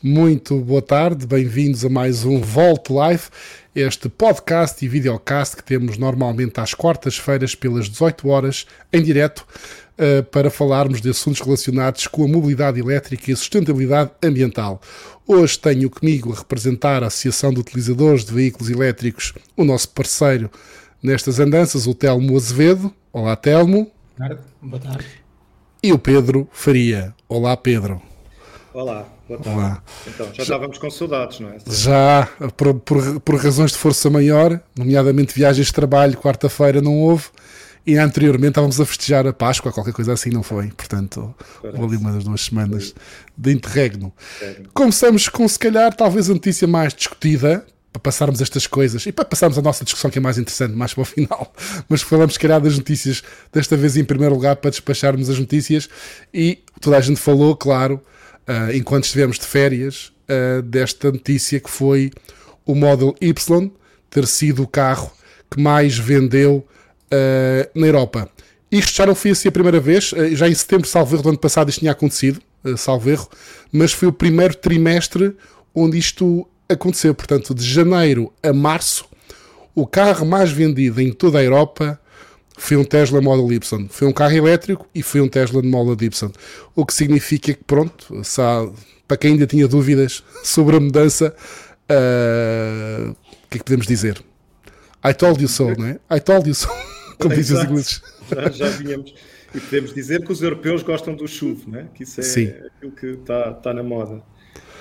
Muito boa tarde, bem-vindos a mais um Volt Live, este podcast e videocast que temos normalmente às quartas-feiras pelas 18 horas em direto uh, para falarmos de assuntos relacionados com a mobilidade elétrica e a sustentabilidade ambiental. Hoje tenho comigo a representar a Associação de Utilizadores de Veículos Elétricos, o nosso parceiro nestas andanças, o Telmo Azevedo. Olá, Telmo. Boa tarde. Boa tarde. E o Pedro Faria. Olá, Pedro. Olá. Boa tarde. Olá. Então, já, já estávamos com saudades, não é? Já, por, por, por, razões de força maior, nomeadamente viagens de trabalho, quarta-feira não houve, e anteriormente estávamos a festejar a Páscoa, qualquer coisa assim, não foi? Portanto, houve ali uma das duas semanas de interregno. Começamos com, se calhar, talvez a notícia mais discutida, para passarmos estas coisas e para passarmos a nossa discussão que é mais interessante mais para o final, mas falamos se calhar das notícias desta vez em primeiro lugar para despacharmos as notícias e toda a gente falou, claro, uh, enquanto estivemos de férias, uh, desta notícia que foi o Model Y ter sido o carro que mais vendeu uh, na Europa. Isto já não foi assim a primeira vez, já em setembro, salvo erro, do ano passado isto tinha acontecido, salvo erro, mas foi o primeiro trimestre onde isto aconteceu. Portanto, de janeiro a março, o carro mais vendido em toda a Europa foi um Tesla Model Y. Foi um carro elétrico e foi um Tesla Model Y. O que significa que, pronto, para quem ainda tinha dúvidas sobre a mudança, uh, o que é que podemos dizer? I told you so, não é? I told you so, como dizem os ingleses. Já, já vínhamos. E podemos dizer que os europeus gostam do chuvo, não é? Que isso é Sim. aquilo que está, está na moda.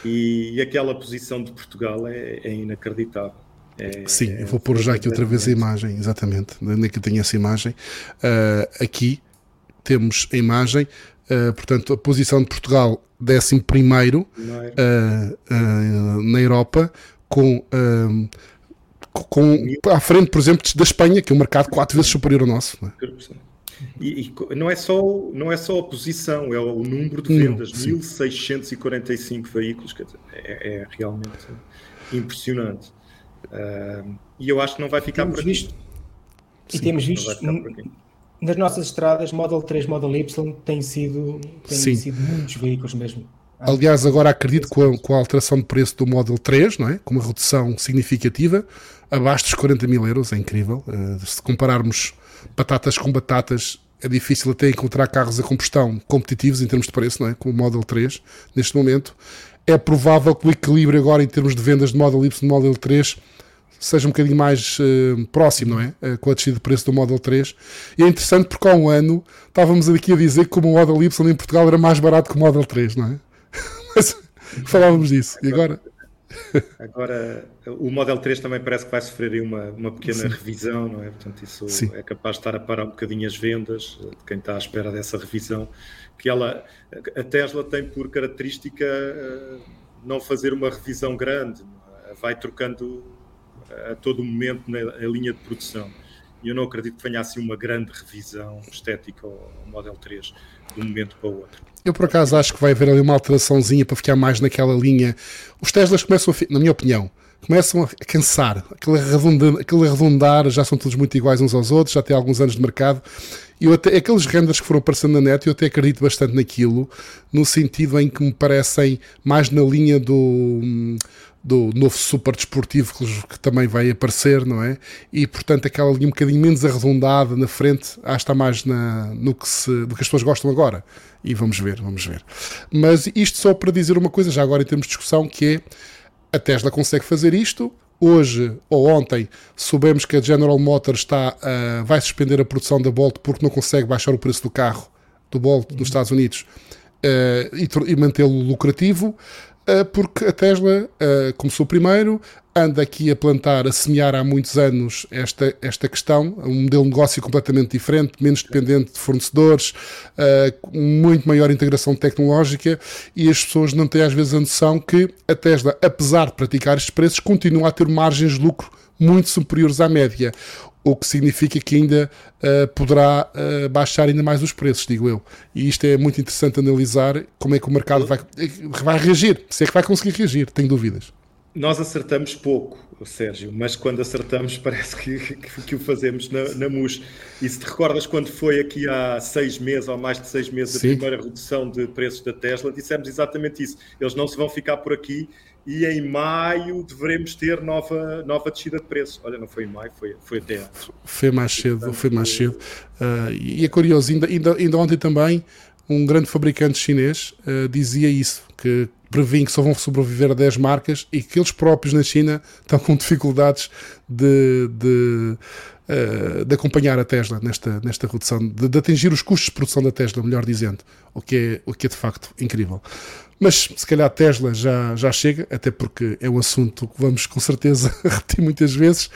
E, e, aquela posição de Portugal é, é inacreditável. É, Sim, eu vou pôr já aqui outra vez a imagem, exatamente. Onde é que eu tenho essa imagem? Uh, aqui temos a imagem, uh, portanto, a posição de Portugal, 11 uh, uh, na Europa, com, com à frente, por exemplo, da Espanha, que é um mercado quatro vezes superior ao nosso. Não é? E, e, não, é só, não é só a posição, é o número de vendas, não, 1645 veículos, dizer, é, é realmente impressionante. Uh, e eu acho que não vai ficar temos por visto, E temos visto nas nossas estradas, Model 3, Model Y, tem sido, tem sido muitos veículos mesmo. Aliás, agora acredito com a, com a, alteração de preço do Model 3, não é? com uma redução significativa, abaixo dos 40 mil euros, é incrível. Uh, se compararmos batatas com batatas, é difícil até encontrar carros a combustão competitivos em termos de preço, não é? como o Model 3, neste momento. É provável que o equilíbrio agora em termos de vendas de Model Y e Model 3 seja um bocadinho mais uh, próximo, não é? Uh, com a descida de preço do Model 3. E é interessante porque há um ano estávamos aqui a dizer que como o Model Y em Portugal era mais barato que o Model 3, não é? Mas falávamos disso. E agora? Agora, o Model 3 também parece que vai sofrer uma, uma pequena Sim. revisão, não é? Portanto, isso Sim. é capaz de estar a parar um bocadinho as vendas de quem está à espera dessa revisão. Que ela, a Tesla tem por característica uh, não fazer uma revisão grande, é? vai trocando a todo momento na linha de produção. E eu não acredito que venha assim uma grande revisão estética ao Model 3 de um momento para o outro. Eu por acaso acho que vai haver ali uma alteraçãozinha para ficar mais naquela linha. Os Teslas começam, a, na minha opinião, começam a cansar. Aquele arredondar, aquele arredondar já são todos muito iguais uns aos outros, já tem alguns anos de mercado. E até, aqueles renders que foram aparecendo na net, eu até acredito bastante naquilo, no sentido em que me parecem mais na linha do do novo super desportivo que, também vai aparecer, não é? E portanto aquela linha um bocadinho menos arredondada na frente, acho que está mais na, no que se, do que as pessoas gostam agora. E vamos ver, vamos ver. Mas isto só para dizer uma coisa, já agora em termos de discussão, que é a Tesla consegue fazer isto. Hoje ou ontem soubemos que a General Motors está, uh, vai suspender a produção da Bolt porque não consegue baixar o preço do carro do Bolt nos Estados Unidos uh, e, e mantê-lo lucrativo. Eh, porque a Tesla uh, começou primeiro, anda aqui a plantar, a semear há muitos anos esta, esta questão, um modelo de negócio completamente diferente, menos dependente de fornecedores, uh, muito maior integração tecnológica e as pessoas não têm às vezes a noção que a Tesla, apesar de praticar estes preços, continua a ter margens de lucro muito superiores à média o que significa que ainda uh, poderá uh, baixar ainda mais os preços, digo eu. E isto é muito interessante analisar como é que o mercado vai, vai reagir, se é que vai conseguir reagir, tenho dúvidas. Nós acertamos pouco, Sérgio, mas quando acertamos parece que, que, que o fazemos na, na MUS. E se te recordas quando foi aqui há seis meses ou mais de seis meses Sim. a primeira redução de preços da Tesla, dissemos exatamente isso. Eles não se vão ficar por aqui e em maio devemos ter nova, nova descida de preço. Olha, não foi em maio, foi, foi até antes. Foi mais cedo, foi mais cedo. Uh, e é curioso, ainda, ainda, ainda ontem também um grande fabricante chinês uh, dizia isso, que prevêem que só vão sobreviver a 10 marcas e que eles próprios na China estão com dificuldades de, de, uh, de acompanhar a Tesla nesta, nesta redução, de, de, atingir os custos de produção da Tesla, melhor dizendo, o que é, o que é de facto incrível. Mas se calhar a Tesla já, já chega, até porque é um assunto que vamos com certeza repetir muitas vezes.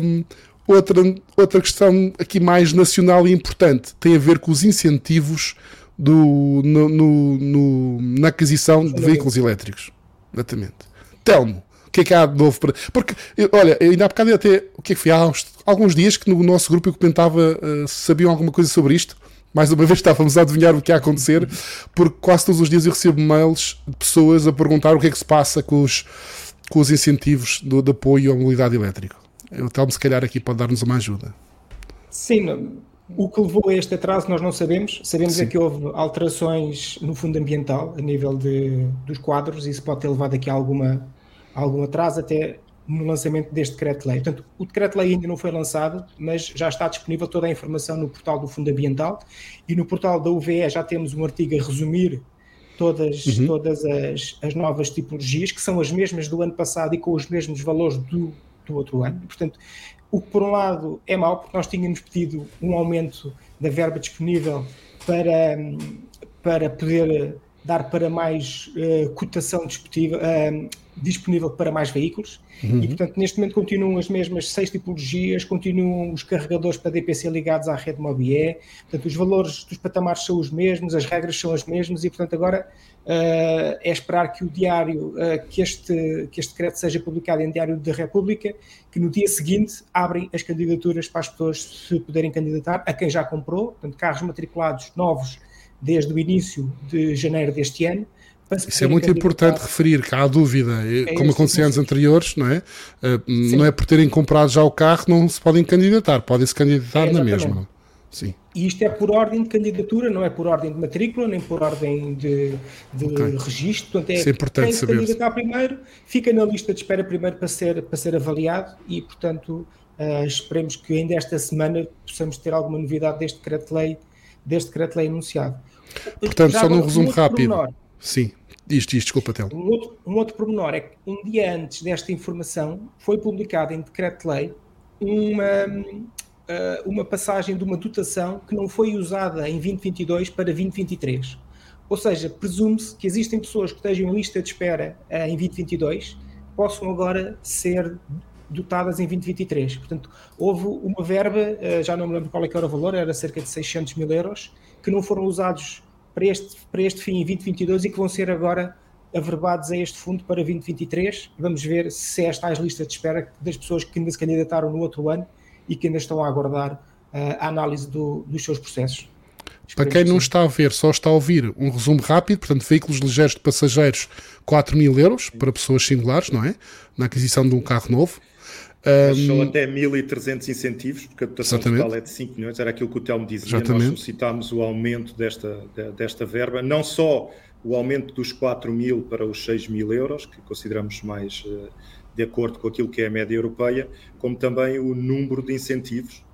Um, outra, outra questão aqui mais nacional e importante tem a ver com os incentivos do, no, no, no, na aquisição de veículos elétricos. Exatamente. Telmo, o que é que há de novo para. Porque, olha, ainda há bocado até. O que é que foi? Há uns, alguns dias que no nosso grupo eu comentava uh, se sabiam alguma coisa sobre isto. Mais uma vez estávamos a adivinhar o que ia acontecer, porque quase todos os dias eu recebo mails de pessoas a perguntar o que é que se passa com os, com os incentivos do, de apoio à mobilidade elétrica. O Telmo, se calhar, aqui pode dar-nos uma ajuda. Sim, o que levou a este atraso nós não sabemos. Sabemos é que houve alterações no fundo ambiental, a nível de, dos quadros, e isso pode ter levado aqui a alguma, a algum atraso até no lançamento deste decreto-lei. Portanto, o decreto-lei ainda não foi lançado, mas já está disponível toda a informação no portal do Fundo Ambiental e no portal da UVE já temos um artigo a resumir todas, uhum. todas as, as novas tipologias, que são as mesmas do ano passado e com os mesmos valores do, do outro ano. Portanto, o que por um lado é mau, porque nós tínhamos pedido um aumento da verba disponível para, para poder dar para mais uh, cotação disponível, uh, disponível para mais veículos. Uhum. e portanto neste momento continuam as mesmas seis tipologias, continuam os carregadores para DPC ligados à rede MOBIE, portanto os valores dos patamares são os mesmos, as regras são as mesmas e portanto agora uh, é esperar que o diário, uh, que, este, que este decreto seja publicado em Diário da República, que no dia seguinte abrem as candidaturas para as pessoas se poderem candidatar, a quem já comprou, portanto carros matriculados novos desde o início de janeiro deste ano, isso é muito importante referir que há dúvida, é como aconteceu em anos anteriores, não é? Uh, não é por terem comprado já o carro, não se podem candidatar, podem se candidatar é, na mesma. Sim. E isto é por ordem de candidatura, não é por ordem de matrícula, nem por ordem de, de okay. registro. Portanto, é, Isso é importante quem se candidatar primeiro, fica na lista de espera primeiro para ser, para ser avaliado e, portanto, uh, esperemos que ainda esta semana possamos ter alguma novidade deste decreto-lei deste decreto-lei anunciado. Portanto, Já só num resumo um rápido. Pormenor. Sim, isto, isto, desculpa, Tel. Um outro, um outro pormenor é que um dia antes desta informação foi publicado em decreto-lei uma uh, uma passagem de uma dotação que não foi usada em 2022 para 2023. Ou seja, presume-se que existem pessoas que estejam em lista de espera uh, em 2022 possam agora ser dotadas em 2023. Portanto, houve uma verba, uh, já não me lembro qual é que era o valor, era cerca de 600 mil euros, que não foram usados para este, para este fim em 2022 e que vão ser agora averbados a este fundo para 2023. Vamos ver se esta é as listas de espera das pessoas que ainda se candidataram no outro ano e que ainda estão a aguardar uh, a análise do, dos seus processos. Para quem não está a ver, só está a ouvir um resumo rápido, portanto, veículos ligeiros de passageiros, 4 mil euros para pessoas singulares, não é? Na aquisição de um carro novo. Um, são até 1.300 incentivos, porque a dotação exatamente. total é de 5 milhões, era aquilo que o Telmo dizia. Exatamente. Nós solicitámos o aumento desta, desta verba, não só o aumento dos 4 mil para os 6 mil euros, que consideramos mais uh, de acordo com aquilo que é a média europeia, como também o número de incentivos,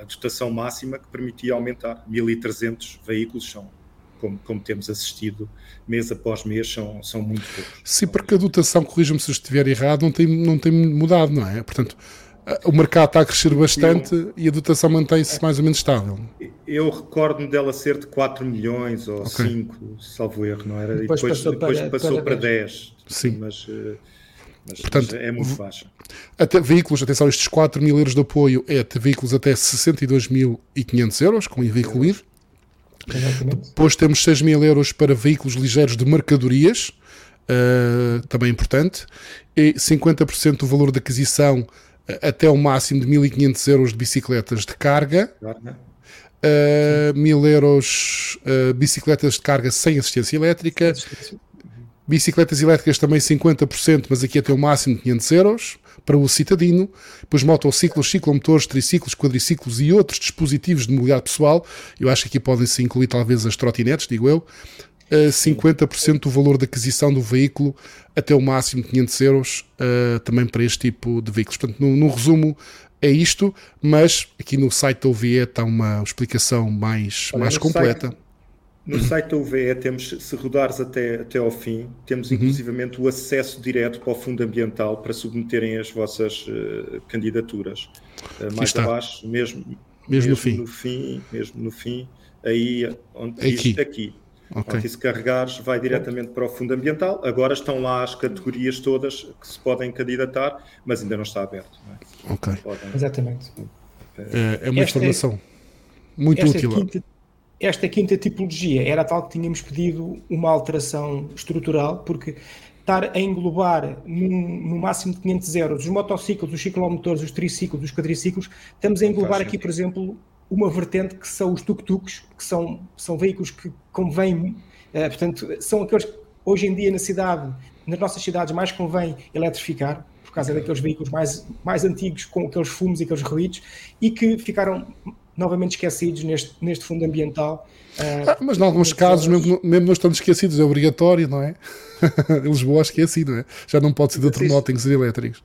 a dotação máxima que permitia aumentar. 1.300 veículos são, como, como, temos assistido mês após mês, são, são muito poucos. Sim, porque a dotação, corrija-me se estiver errado, não tem, não tem mudado, não é? Portanto, o mercado está a crescer bastante eu, e a dotação mantém-se mais ou menos estável. Eu recordo-me dela ser de 4 milhões ou okay. 5, salvo erro, não era? Depois, e depois passou, depois para, passou para, 10. 10. Sim. Mas, uh, mas, Portanto, mas é muito baixa. Até veículos, atenção, estes 4 mil euros de apoio é de veículos até 62.500 euros, com IVA Depois temos 6 mil euros para veículos ligeiros de mercadorias, uh, também importante, e 50% do valor de aquisição uh, até o máximo de 1.500 euros de bicicletas de carga. Uh, 1000 euros uh, bicicletas de carga sem assistência elétrica, Bicicletas elétricas também 50%, mas aqui até o máximo de 500 euros para o citadino. Depois motociclos, ciclomotores, triciclos, quadriciclos e outros dispositivos de mobilidade pessoal. Eu acho que aqui podem-se incluir talvez as trotinetes, digo eu. 50% do valor de aquisição do veículo até o máximo de 500 euros uh, também para este tipo de veículos. Portanto, no, no, resumo é isto, mas aqui no site da OVE está uma explicação mais, Olha, mais completa. Site, no site da OVE temos, se rodares até, até ao fim, temos uhum. inclusivamente o acesso direto para o Fundo Ambiental para submeterem as vossas uh, candidaturas. Uh, mais está. abaixo, mesmo, mesmo, mesmo, no, fim. no fim. Mesmo no fim, aí onde aqui. diz aqui Okay. e se carregares, vai diretamente para o Fundo Ambiental. Agora estão lá as categorias todas que se podem candidatar, mas ainda não está aberto. Não é? Ok. Podem... Exatamente. É, é uma esta, informação muito esta útil. Quinta, esta quinta tipologia era tal que tínhamos pedido uma alteração estrutural, porque estar a englobar no máximo de 500 euros os motociclos, os ciclomotores, os triciclos, os quadriciclos, estamos a englobar aqui, por exemplo, uma vertente que são os tuk-tuks, que são, são veículos que convém, uh, portanto, são aqueles que hoje em dia na cidade, nas nossas cidades, mais convém eletrificar, por causa daqueles veículos mais, mais antigos, com aqueles fumos e aqueles ruídos, e que ficaram novamente esquecidos neste, neste fundo ambiental. Uh, ah, mas em alguns casos, mesmo, mesmo não estando esquecidos, é obrigatório, não é? Lisboa esquecido, não é? Já não pode ser de outro moto, tem que ser elétricos.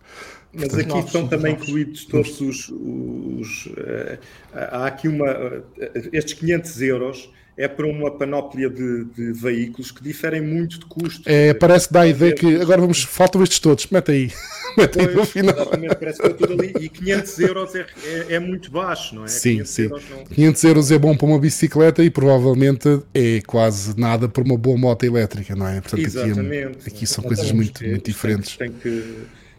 Mas Portanto, aqui estão também incluídos todos os. os uh, há aqui uma. Uh, estes 500 euros é para uma panóplia de, de, veículos que diferem muito de custo. É, parece que dá a ideia que agora vamos. Faltam estes todos, mete aí. Mete aí no final. Exatamente, parece que é tudo ali. E 500 euros é, é, é muito baixo, não é? Sim, 500 sim. Euros não... 500 euros é bom para uma bicicleta e provavelmente é quase nada para uma boa moto elétrica, não é? Portanto, Exatamente. Aqui, aqui são coisas muito, muito diferentes. Tem que, tem que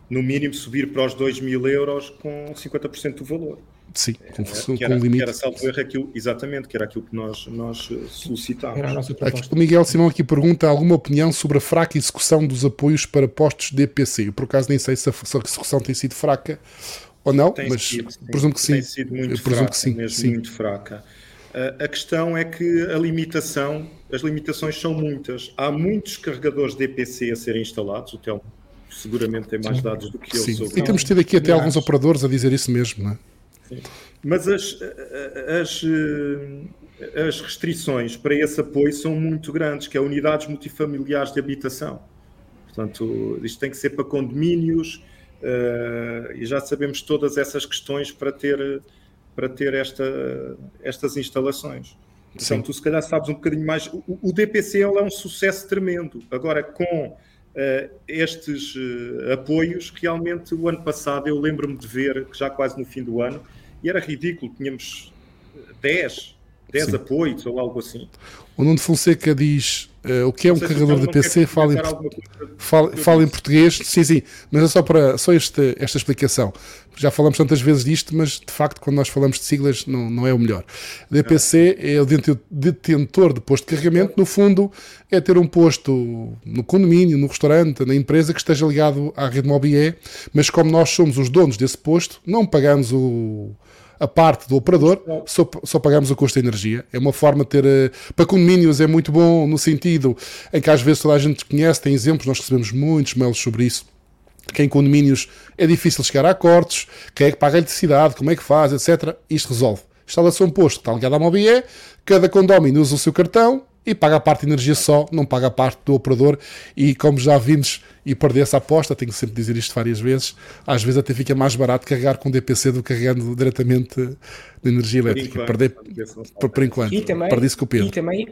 no mínimo subir para os 2 mil euros com 50% do valor. Sim, com, com, que era, limite. Que era, salvo erro, aquilo, exatamente, que era aquilo que nós, nós solicitávamos. o Miguel Simão aqui pergunta alguma opinião sobre a fraca execução dos apoios para postos DPC. Eu, por acaso, nem sei se a, se a execução tem sido fraca ou não, tem mas sido, presumo que sim. Tem sido muito fraca, que sim, mesmo sim. muito fraca. Uh, a questão é que a limitação, as limitações são muitas. Há muitos carregadores DPC a serem instalados, o Telmo seguramente tem mais dados do que eu Sim. sobre E temos tido aqui até alguns operadores a dizer isso mesmo, não é? Sim. Mas as, as, as restrições para esse apoio são muito grandes, que é unidades multifamiliares de habitação. Portanto, isto tem que ser para condomínios uh, e já sabemos todas essas questões para ter, para ter esta, estas instalações. Então, Sim. tu se calhar sabes um bocadinho mais. O, o DPC é um sucesso tremendo. Agora, com uh, estes uh, apoios. Realmente, o ano passado, eu lembro-me de ver, já quase no fim do ano, e era ridículo, tínhamos 10, 10 Sim. apoios ou algo assim. O Nuno Fonseca diz uh, o que é um carregador de PC, fala em, fala, fala em português, sim, sim, mas é só para só este, esta explicação. Já falamos tantas vezes disto, mas de facto, quando nós falamos de siglas, não, não é o melhor. DPC é o detentor de posto de carregamento, no fundo, é ter um posto no condomínio, no restaurante, na empresa que esteja ligado à rede Mobie, mas como nós somos os donos desse posto, não pagamos o a parte do operador, só, só pagamos o custo de energia. É uma forma de ter. Eh, para condomínios é muito bom no sentido em que às vezes toda a gente conhece, tem exemplos, nós recebemos muitos mails sobre isso. Que em condomínios é difícil chegar a acordos, quem é que paga a eletricidade, como é que faz, etc. Isto resolve. Instalação posto, está ligado à Mobie, cada condomínio usa o seu cartão, e paga a parte de energia só, não paga a parte do operador. E como já vimos e perdi essa aposta, tenho sempre de dizer isto várias vezes, às vezes até fica mais barato carregar com DPC do que carregando diretamente de energia elétrica. Perder, por, por enquanto. E também, perdi com o Pedro. E também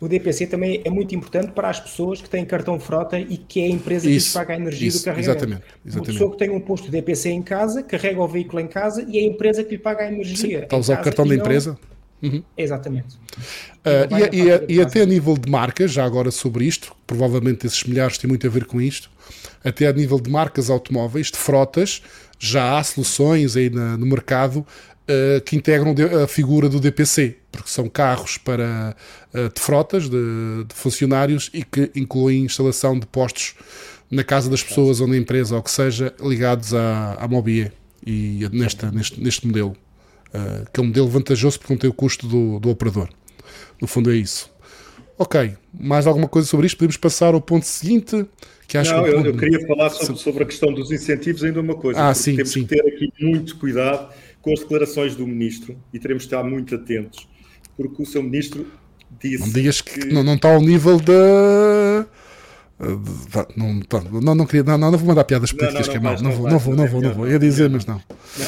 o DPC também é muito importante para as pessoas que têm cartão frota e que é a empresa isso, que paga a energia isso, do carregamento. Exatamente, exatamente. Uma pessoa que tem um posto DPC em casa, carrega o veículo em casa e é a empresa que lhe paga a energia. Sim, está a usar o cartão da empresa. Uhum. Exatamente. Uh, e, e, e, até a nível de marcas, já agora sobre isto, provavelmente esses milhares têm muito a ver com isto, até a nível de marcas automóveis, de frotas, já há soluções aí na, no mercado uh, que integram a figura do DPC, porque são carros para, uh, de frotas, de, de, funcionários e que incluem instalação de postos na casa das pessoas ou na empresa, ou que seja, ligados à, à Mobie e nesta, neste, neste modelo. Uh, que é um modelo vantajoso porque não tem o custo do, do operador. No fundo é isso. Ok, mais alguma coisa sobre isto? Podemos passar ao ponto seguinte? Que acho não, que eu, ponto... eu, queria falar sobre, sobre, a questão dos incentivos ainda uma coisa. Ah, sim, temos sim. que ter aqui muito cuidado com as declarações do ministro e teremos de estar muito atentos, porque o seu ministro disse. Não digas que, que... Não, não está ao nível da. Não, não, não, queria, não, não, vou mandar piadas políticas, que é mau. Não, vou, não, vou, não, vou, não vou. Ia dizer, mas não.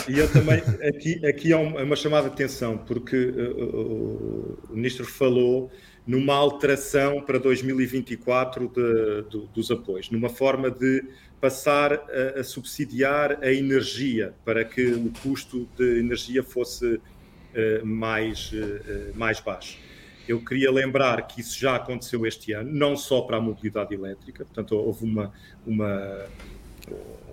E eu também, aqui, aqui há uma chamada de atenção, porque uh, o ministro falou numa alteração para 2024 de, de, dos apoios, numa forma de passar a, a, subsidiar a energia para que o custo de energia fosse uh, mais, uh, mais baixo. Eu queria lembrar que isso já aconteceu este ano, não só para a mobilidade elétrica, portanto, houve uma, uma,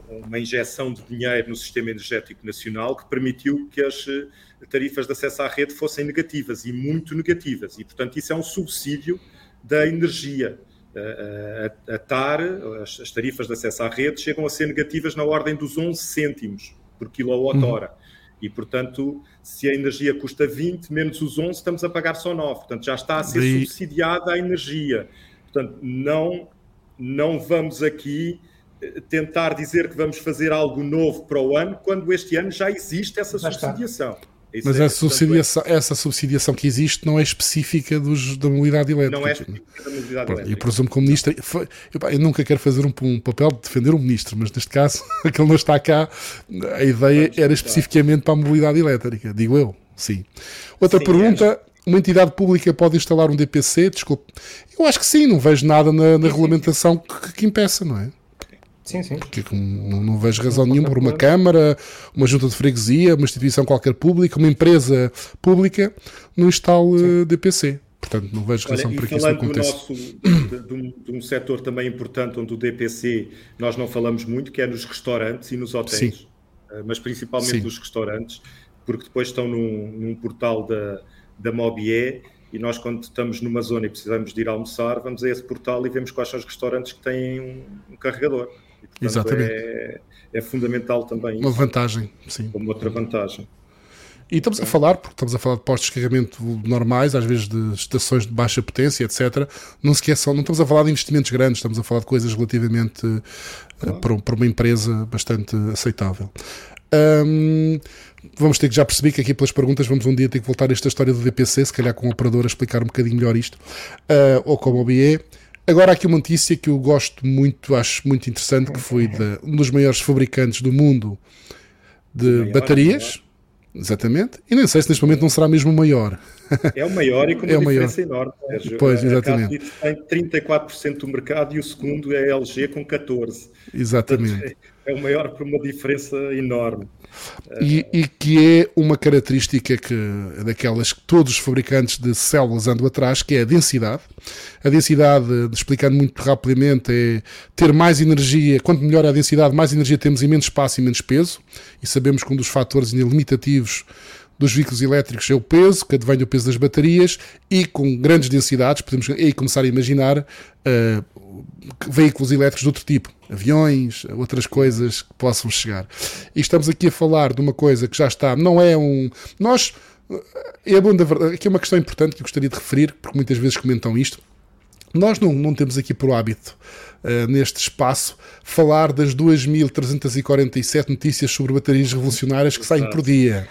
uma injeção de dinheiro no sistema energético nacional que permitiu que as eh, tarifas de acesso à rede fossem negativas e muito negativas, e portanto, isso é um subsídio da energia. A, a, a TAR, as, as, tarifas de acesso à rede, chegam a ser negativas na ordem dos 11 cêntimos por quilowatt-hora. Uhum. E, portanto, se a energia custa 20 menos os 11, estamos a pagar só 9. Portanto, já está a ser e... subsidiada a energia. Portanto, não, não vamos aqui eh, tentar dizer que vamos fazer algo novo para o ano, quando este ano já existe essa já subsidiação. Está. Isso Mas é, essa, subsidiação, é... essa subsidiação que existe não é específica dos, da mobilidade elétrica. Não é específica da mobilidade elétrica. Eu presumo que o ministro. Eu, eu, nunca quero fazer um, um, papel de defender o ministro, mas neste caso, aquele não está cá, a ideia era especificamente para a mobilidade elétrica, digo eu. Sim. Outra sim, pergunta. É. Uma entidade pública pode instalar um DPC? Desculpe. Eu acho que sim, não vejo nada na, na regulamentação que, que impeça, não é? Sim, sim. Porque não, não vejo razão nenhuma por uma Câmara, uma junta de freguesia, uma instituição qualquer pública, uma empresa pública, não instale sim. DPC. Portanto, não vejo razão para que isso não aconteça. Nosso, de, de, um, de um setor também importante onde o DPC nós não falamos muito, que é nos restaurantes e nos hotéis, sim. Eh, mas principalmente sim. nos restaurantes, porque depois estão num, num portal da, da Mobie e nós quando estamos numa zona e precisamos de ir almoçar, vamos a esse portal e vemos quais são os restaurantes que têm um, um carregador. Portanto, Exatamente. É, é, fundamental também. Uma isso, vantagem, sim. Como outra vantagem. E estamos a falar, porque estamos a falar de postos de carregamento normais, às vezes de estações de baixa potência, etc. Não se esqueçam, não estamos a falar de investimentos grandes, estamos a falar de coisas relativamente claro. uh, para, para, uma empresa bastante aceitável. Um, vamos ter que já perceber que aqui pelas perguntas vamos um dia ter que voltar a esta história do DPC, se calhar com o operador a explicar um bocadinho melhor isto, uh, ou como o BE. Agora há aqui uma notícia que eu gosto muito, acho muito interessante, que foi de um dos maiores fabricantes do mundo de maior, baterias. Maior. Exatamente. E nem sei se neste momento não será mesmo o maior. É o maior e com uma é diferença enorme. Sérgio. Pois, exatamente. A tem 34% do mercado e o segundo é a LG com 14%. Exatamente. Portanto, é o maior por uma diferença enorme. E, e, que é uma característica que, daquelas que todos os fabricantes de células andam atrás, que é a densidade. A densidade, explicando muito rapidamente, é ter mais energia. Quanto melhor a densidade, mais energia temos em menos espaço e menos peso. E sabemos que um dos fatores limitativos dos veículos elétricos é o peso, que advém do peso das baterias, e com grandes densidades, podemos aí começar a imaginar uh, veículos elétricos de outro tipo aviões, outras coisas que possam chegar. E estamos aqui a falar de uma coisa que já está, não é um. Nós. É bom da verdade, aqui é uma questão importante que eu gostaria de referir, porque muitas vezes comentam isto. Nós não, não temos aqui por hábito, uh, neste espaço, falar das 2.347 notícias sobre baterias revolucionárias que saem por dia.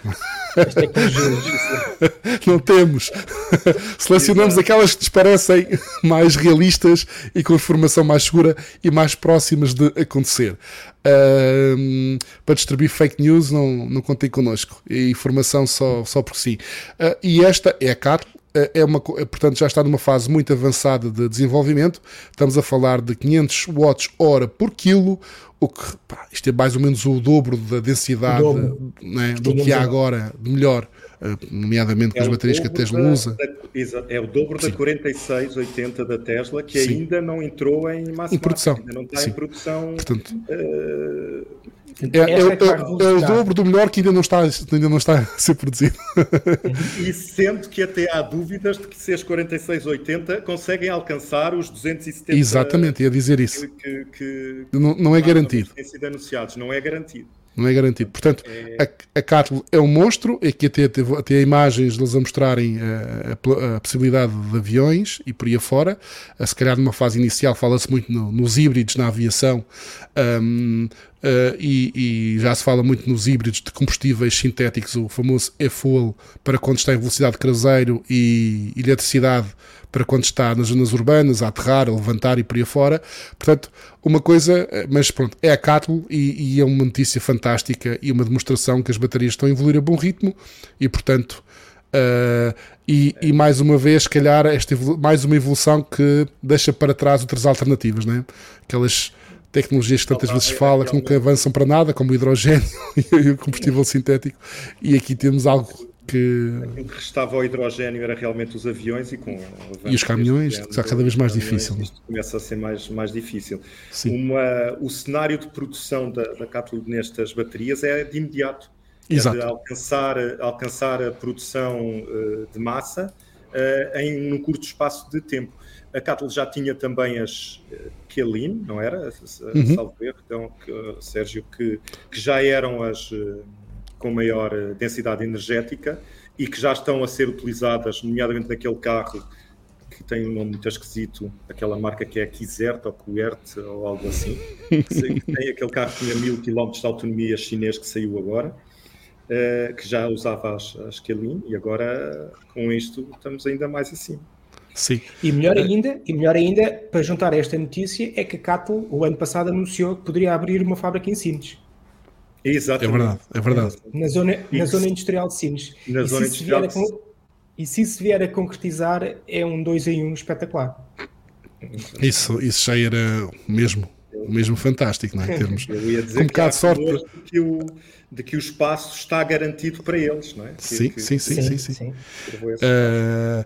não temos. Selecionamos aquelas que nos parecem mais realistas e com informação mais segura e mais próximas de acontecer. Uh, para distribuir fake news, não, não contem connosco. E informação só, só por si. Uh, e esta é a CAT, é uma, portanto, já está numa fase muito avançada de desenvolvimento. Estamos a falar de 500 watts hora por quilo, o que pá, isto é mais ou menos o dobro da densidade dobro. Né, do que há agora de melhor, eh, nomeadamente com é as baterias que a Tesla da, usa. Da, é o dobro Sim. da 4680 da Tesla, que Sim. ainda não entrou em massa em produção. ainda não está Sim. em produção. Portanto, uh, é, é, é, é, o dobro do melhor que ainda não está, ainda não está a ser produzido. E sendo que até há dúvidas de que se as 4680 conseguem alcançar os 270. Exatamente, ia dizer isso. Que, que, que não, não, é garantido. Têm sido anunciados, não é garantido. Não é garantido. Portanto, é... a, a Cattle é um monstro. Aqui até, até, imagens deles a mostrarem a, a, a, possibilidade de aviões e por aí afora. A, se calhar numa fase inicial fala-se muito no, nos híbridos na aviação. Um, Uh, e, e, já se fala muito nos híbridos de combustíveis sintéticos, o famoso e-fuel para quando está em velocidade cruzeiro e eletricidade para quando está nas zonas urbanas, a aterrar, a levantar e por aí fora. Portanto, uma coisa, eh, mas pronto, é a Cattle e, e, é uma notícia fantástica e uma demonstração que as baterias estão a evoluir a bom ritmo e, portanto, uh, e, e, mais uma vez, se calhar, esta mais uma evolução que deixa para trás outras alternativas, né? aquelas tecnologias que tantas vezes fala que nunca avançam para nada, como o hidrogênio e o combustível sintético, e aqui temos algo que. Aquilo que restava ao hidrogênio era realmente os aviões e com E os caminhões, que está cada vez mais difícil. Isto começa a ser mais, mais difícil. Uma, o cenário de produção da, da cápsula nestas baterias é de imediato. Exato. É de alcançar, alcançar a produção uh, de massa uh, em um curto espaço de tempo. A Catel já tinha também as uh, Kelin, não era? Uhum. Salvo erro, então, que, Sérgio, que, que já eram as com maior eh, densidade energética e que já estão a ser utilizadas, nomeadamente naquele carro que tem um nome muito esquisito, aquela marca que é Kizert ou Kuert ou algo assim, que tem aquele carro que tinha mil quilómetros de autonomia chinês que saiu agora, uh, que já usava as, as Kelin e agora com isto estamos ainda mais assim. Sim. E melhor ainda, e melhor ainda, para juntar a esta notícia, é que a Cattle, o ano passado, anunciou que poderia abrir uma fábrica em Sines. Exatamente. É verdade, é verdade. Na zona, na zona industrial de Sines. Na e zona industrial de... E se isso vier a concretizar, é um 2 em 1 um espetacular. Isso, isso já era mesmo, mesmo fantástico, não é? Termos Eu ia dizer um bocado de sorte. De que, o, de que o espaço está garantido para eles, não é? Sim, que, sim, sim, sim, sim, sim. Uh,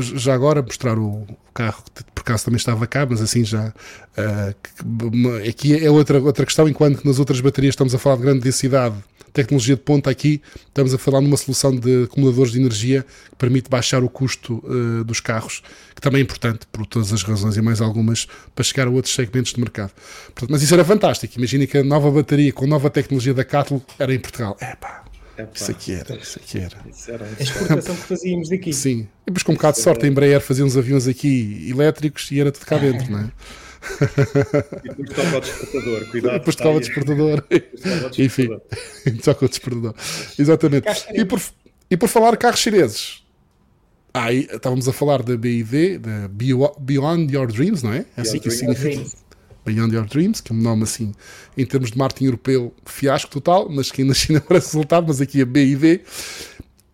já agora mostrar o carro, por acaso também estava cá, mas assim já. Uh, aqui é outra, outra questão, enquanto que nas outras baterias estamos a falar de grande densidade, tecnologia de ponta, aqui estamos a falar numa solução de acumuladores de energia que permite baixar o custo uh, dos carros, que também é importante por todas as razões e mais algumas para chegar a outros segmentos de mercado. Portanto, mas isso era fantástico. Imagina que a nova bateria com nova tecnologia da Cattle era em Portugal. Epá, Epá, isso aqui era, isso aqui era. Isso era a exportação que fazíamos daqui. Sim, e depois com um bocado de sorte a Embraer fazia uns aviões aqui elétricos e era tudo cá dentro, não é? E depois toca o despertador, cuidado. Depois toca o despertador. Enfim, toca o despertador. Exatamente. E por, e por falar de carros chineses, ah, estávamos a falar da BID, da Beyond Your Dreams, não é? É assim que isso significa. Beyond Your Dreams, que é um nome assim, em termos de marketing europeu, fiasco total, mas que na China parece resultado, mas aqui é BIV.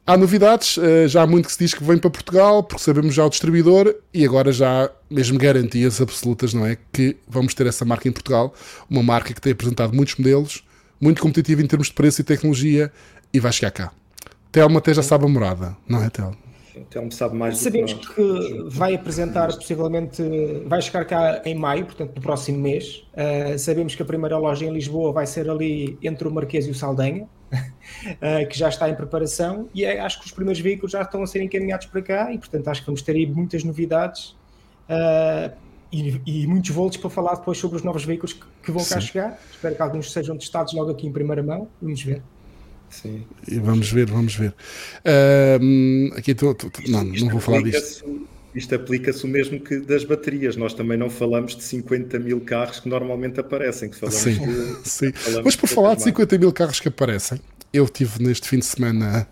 Há novidades, eh, já há muito que se diz que vem para Portugal, porque sabemos já o distribuidor e agora já há mesmo garantias absolutas, não é? Que vamos ter essa marca em Portugal, uma marca que tem apresentado muitos modelos, muito competitiva em termos de preço e tecnologia e vai chegar cá. Telma até já sabe a morada, não é, Telma? Telmo sabe mais Sabemos que, que vai apresentar, possivelmente, vai chegar cá em maio, portanto, no próximo mês. Uh, sabemos que a primeira loja em Lisboa vai ser ali entre o Marquês e o Saldanha, uh, que já está em preparação, e é, acho que os primeiros veículos já estão a ser encaminhados para cá, e portanto acho que vamos ter aí muitas novidades uh, e, e, muitos volts para falar depois sobre os novos veículos que, que vão cá Sim. chegar. Espero que alguns sejam testados logo aqui em primeira mão. Vamos ver. Sim. E vamos ver, vamos ver. Uh, aqui tô, não, não vou falar disto. Isto aplica-se o mesmo que das baterias. Nós também não falamos de 50 mil carros que normalmente aparecem. Que falamos sim, de, sim. Falamos Mas por falar de 50 mil carros que aparecem, eu tive neste fim de semana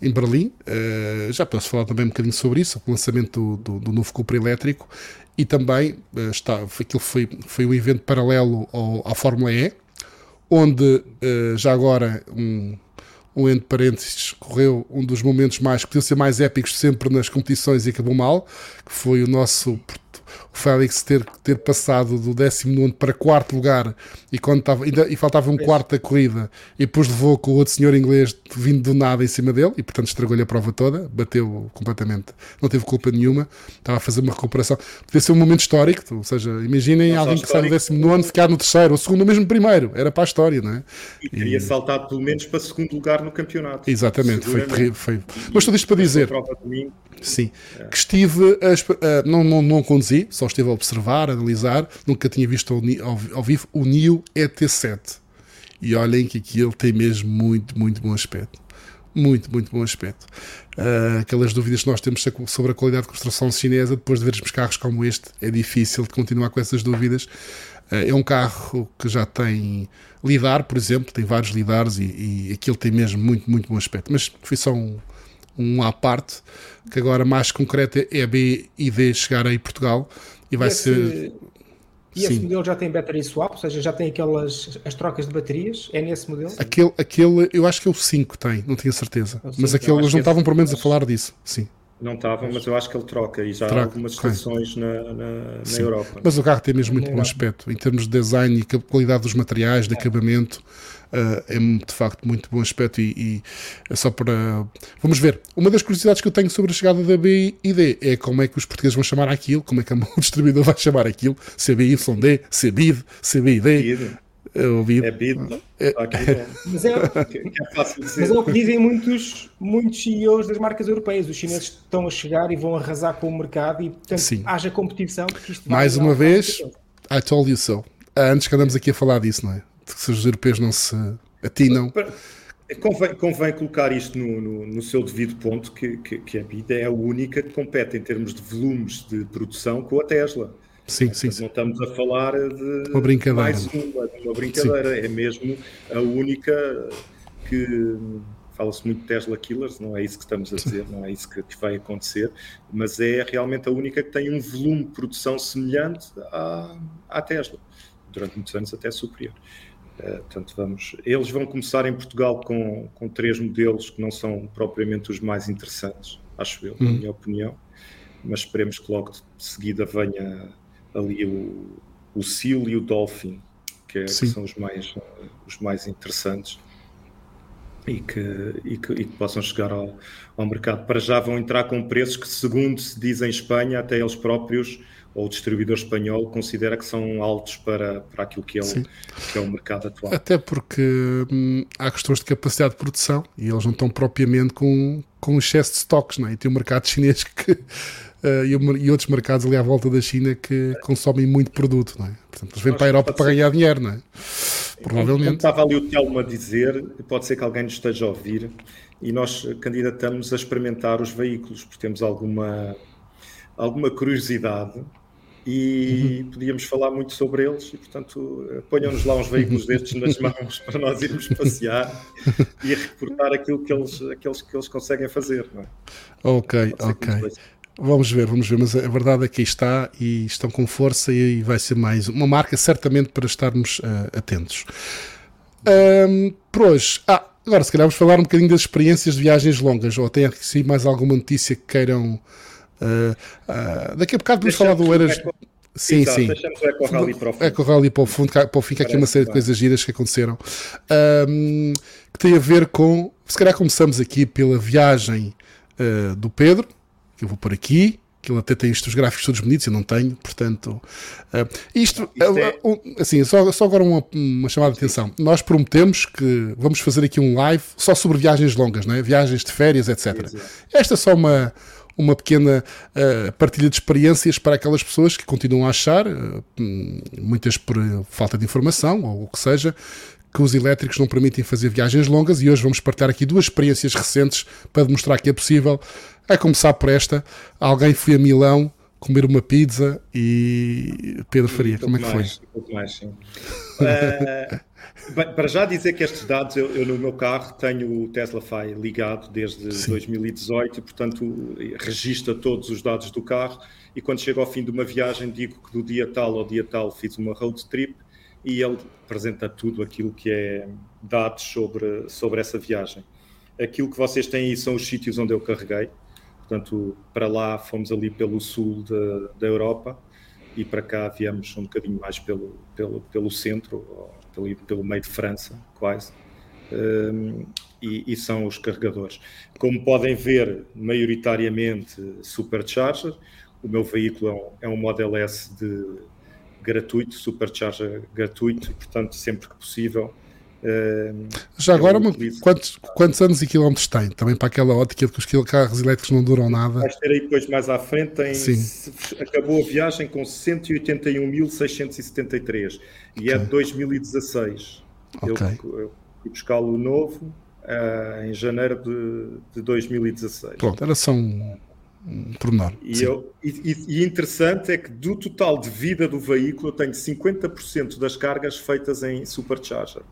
em Berlim. Uh, já posso falar também um bocadinho sobre isso, o lançamento do, do, do novo Cupra elétrico. E também uh, está, aquilo foi, foi um evento paralelo ao, à Fórmula E, onde uh, já agora um, um entre parênteses, correu um dos momentos mais, que podiam ser mais épicos sempre nas competições e acabou mal, que foi o nosso o Félix ter, ter passado do 19 para quarto lugar e, quando estava, ainda, e faltava um quarto da corrida e depois levou com o outro senhor inglês vindo do nada em cima dele e portanto estragou-lhe a prova toda, bateu completamente, não teve culpa nenhuma, estava a fazer uma recuperação. Podia ser um momento histórico, ou seja, imaginem não alguém que sai do 19 ficar no terceiro, ou segundo, ou mesmo primeiro, era para a história, não é? E queria e... saltar pelo menos para segundo lugar no campeonato. Exatamente, foi terrível. Foi... Mas tudo isto para dizer. Sim, é. que estive a, a, não, não, não conduzi, só estive a observar, a analisar, nunca tinha visto ao, ao, vivo o NIO ET7. E olhem que aquilo tem mesmo muito, muito bom aspecto. Muito, muito bom aspecto. Uh, aquelas dúvidas que nós temos sobre a qualidade de construção chinesa, depois de vermos carros como este, é difícil de continuar com essas dúvidas. Uh, é um carro que já tem lidar, por exemplo, tem vários lidares e, e aquilo tem mesmo muito, muito bom aspecto. Mas foi só um, um à parte, que agora mais concreto é a B e D chegar aí em Portugal e vai esse, ser. E esse Sim. modelo já tem battery swap, ou seja, já tem aquelas as trocas de baterias? É nesse modelo? Aquele, aquele eu acho que é o 5 tem, não tenho certeza. É mas aquele, eles não estavam por menos a falar disso. Sim. Não estavam, mas eu acho que ele troca e já troca. há algumas estações na, na, na Europa. Mas o carro tem mesmo muito bom aspecto em termos de design e qualidade dos materiais, de é. Uh, é de facto muito bom aspecto e, e, é só para. Vamos ver. Uma das curiosidades que eu tenho sobre a chegada da BID é como é que os portugueses vão chamar aquilo, como é que o distribuidor vai chamar aquilo, CBYD, CBID, CBID. É ouvido. É bid. É, mas, é, é mas é o que dizem muitos, muitos CEOs das marcas europeias. Os chineses estão a chegar e vão arrasar com o mercado e, portanto, Sim. haja competição. Mais uma vez, I told you so. Antes que andamos aqui a falar disso, não é? Se os europeus não se atinam. Convém, convém colocar isto no, no, no, seu devido ponto, que, que, que a BID é a única que compete em termos de volumes de produção com a Tesla. Sim, sim, sim. Não estamos a falar de uma brincadeira. mais uma, uma brincadeira. Sim. É mesmo a única que fala-se muito de Tesla Killers, não é isso que estamos a dizer, não é isso que, que, vai acontecer, mas é realmente a única que tem um volume de produção semelhante à, à Tesla, durante muitos anos até superior. Uh, portanto, vamos, eles vão começar em Portugal com, com três modelos que não são propriamente os mais interessantes, acho eu, hum. na minha opinião, mas esperemos que logo de seguida venha ali o, o Seal e o Dolphin, que, é, que são os mais, os mais interessantes e que, e que, e que, possam chegar ao, ao mercado. Para já vão entrar com preços que, segundo se diz em Espanha, até eles próprios ou o distribuidor espanhol considera que são altos para, para aquilo que é, o, que é o mercado atual. Até porque hum, há questões de capacidade de produção e eles não estão propriamente com, com excesso de estoques, não é? E tem um mercado chinês que uh, e, e, outros mercados ali à volta da China que consomem muito produto, não é? Portanto, eles vêm para a Europa para ganhar dinheiro, não é? Provavelmente. Como estava ali o Telmo a dizer, pode ser que alguém nos esteja a ouvir e nós candidatamos a experimentar os veículos, porque temos alguma, alguma curiosidade e uhum. podíamos falar muito sobre eles e, portanto, ponham-nos lá uns veículos destes nas mãos para nós irmos passear e reportar aquilo que eles, aqueles que eles conseguem fazer. É? Ok, ok. Vamos ver, vamos ver, mas a verdade é que está e estão com força e vai ser mais uma marca certamente para estarmos uh, atentos. Um, por hoje, ah, agora se calhar vamos falar um bocadinho das experiências de viagens longas, ou tem aqui mais alguma notícia que queiram. Uh, uh, daqui a bocado vamos falar do Eras. Sim, Exato, sim. Deixamos o Eco Rally para o fundo. Eco Rally para o fundo, para o fim, que há aqui uma série de coisas giras que aconteceram. Um, que tem a ver com. Se calhar começamos aqui pela viagem uh, do Pedro, que eu vou por aqui, que ele até tem estes gráficos todos bonitos, eu não tenho, portanto. Uh, isto, é... uh, assim, só, só agora uma, uma, chamada de atenção. Nós prometemos que vamos fazer aqui um live só sobre viagens longas, não é? viagens de férias, etc. Esta é só uma, uma pequena uh, partilha de experiências para aquelas pessoas que continuam a achar, muitas por falta de informação ou o que seja, que os elétricos não permitem fazer viagens longas e hoje vamos partilhar aqui duas experiências recentes para demonstrar que é possível. A começar por esta, alguém foi a Milão comer uma pizza e Pedro Faria, como é que mais, foi? Um pouco mais, sim. uh, bem, para já dizer que estes dados, eu, eu, no meu carro tenho o Tesla Fi ligado desde sim. 2018 e, portanto, registra todos os dados do carro e quando chego ao fim de uma viagem digo que do dia tal ao dia tal fiz uma road trip e ele apresenta tudo aquilo que é dados sobre, sobre essa viagem. Aquilo que vocês têm aí são os sítios onde eu carreguei, portanto, para lá fomos ali pelo sul de, da Europa e para cá viemos um bocadinho mais pelo, pelo, pelo centro, pelo, pelo meio de França, quase. Um, e, e, são os carregadores. Como podem ver, maioritariamente supercharger. O meu veículo é um, é um Model S de gratuito, supercharger gratuito, portanto, sempre que possível. Uh, Já agora, uma, quantos, quantos anos e quilómetros tem? Também para aquela ótica de que os carros elétricos não duram nada. Vais ter aí depois mais à frente, tem, acabou a viagem com 181.673 e é de 2016. Okay. Eu, eu fui buscá-lo novo uh, em janeiro de, de 2016. Pronto, era só um, um pormenor. E, eu, e, e, interessante é que do total de vida do veículo eu tenho 50% das cargas feitas em supercharger.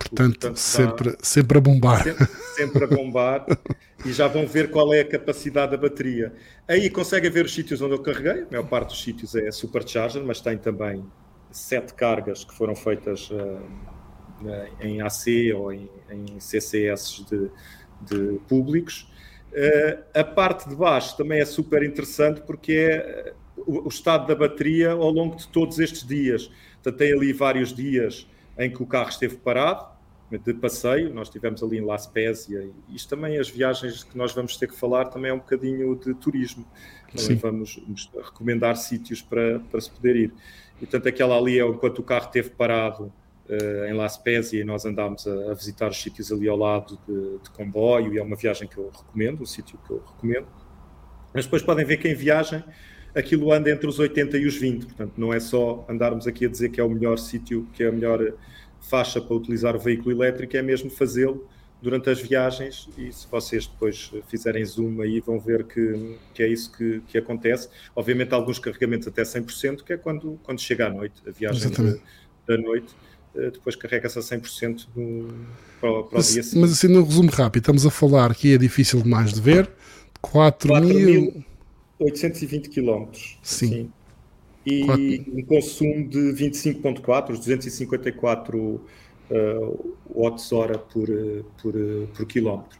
Portanto, Portanto sempre, sempre a bombar. Sempre, sempre a bombar. e já vão ver qual é a capacidade da bateria. Aí conseguem ver os sítios onde eu carreguei. A maior parte dos sítios é supercharger, mas tem também sete cargas que foram feitas uh, em AC ou em, em CCS de, de públicos. Uh, a parte de baixo também é super interessante porque é o, o, estado da bateria ao longo de todos estes dias. Portanto, tem ali vários dias em que o carro esteve parado, de passeio, nós estivemos ali em La Spezia, e isto também, as viagens que nós vamos ter que falar, também é um bocadinho de turismo. Também vamos, vamos, recomendar sítios para, para se poder ir. E, portanto, aquela ali é enquanto o carro esteve parado uh, em La Spezia e nós andámos a, a, visitar os sítios ali ao lado de, de, comboio, e é uma viagem que eu recomendo, um sítio que eu recomendo. Mas depois podem ver que em viagem aquilo anda entre os 80 e os 20, portanto, não é só andarmos aqui a dizer que é o melhor sítio, que é a melhor faixa para utilizar o veículo elétrico é mesmo fazê-lo durante as viagens e se vocês depois fizerem zoom aí vão ver que, que é isso que, que acontece. Obviamente alguns carregamentos até 100%, que é quando, quando chega à noite, a viagem de, da noite, eh, depois carrega-se a 100% no, para, para mas, o dia seguinte. Mas assim, no resumo rápido, estamos a falar que é difícil demais de ver, 4.820 km. Sim. Sim e Quatro. um consumo de 25.4, os 254 uh, watts-hora por, por, por quilómetro.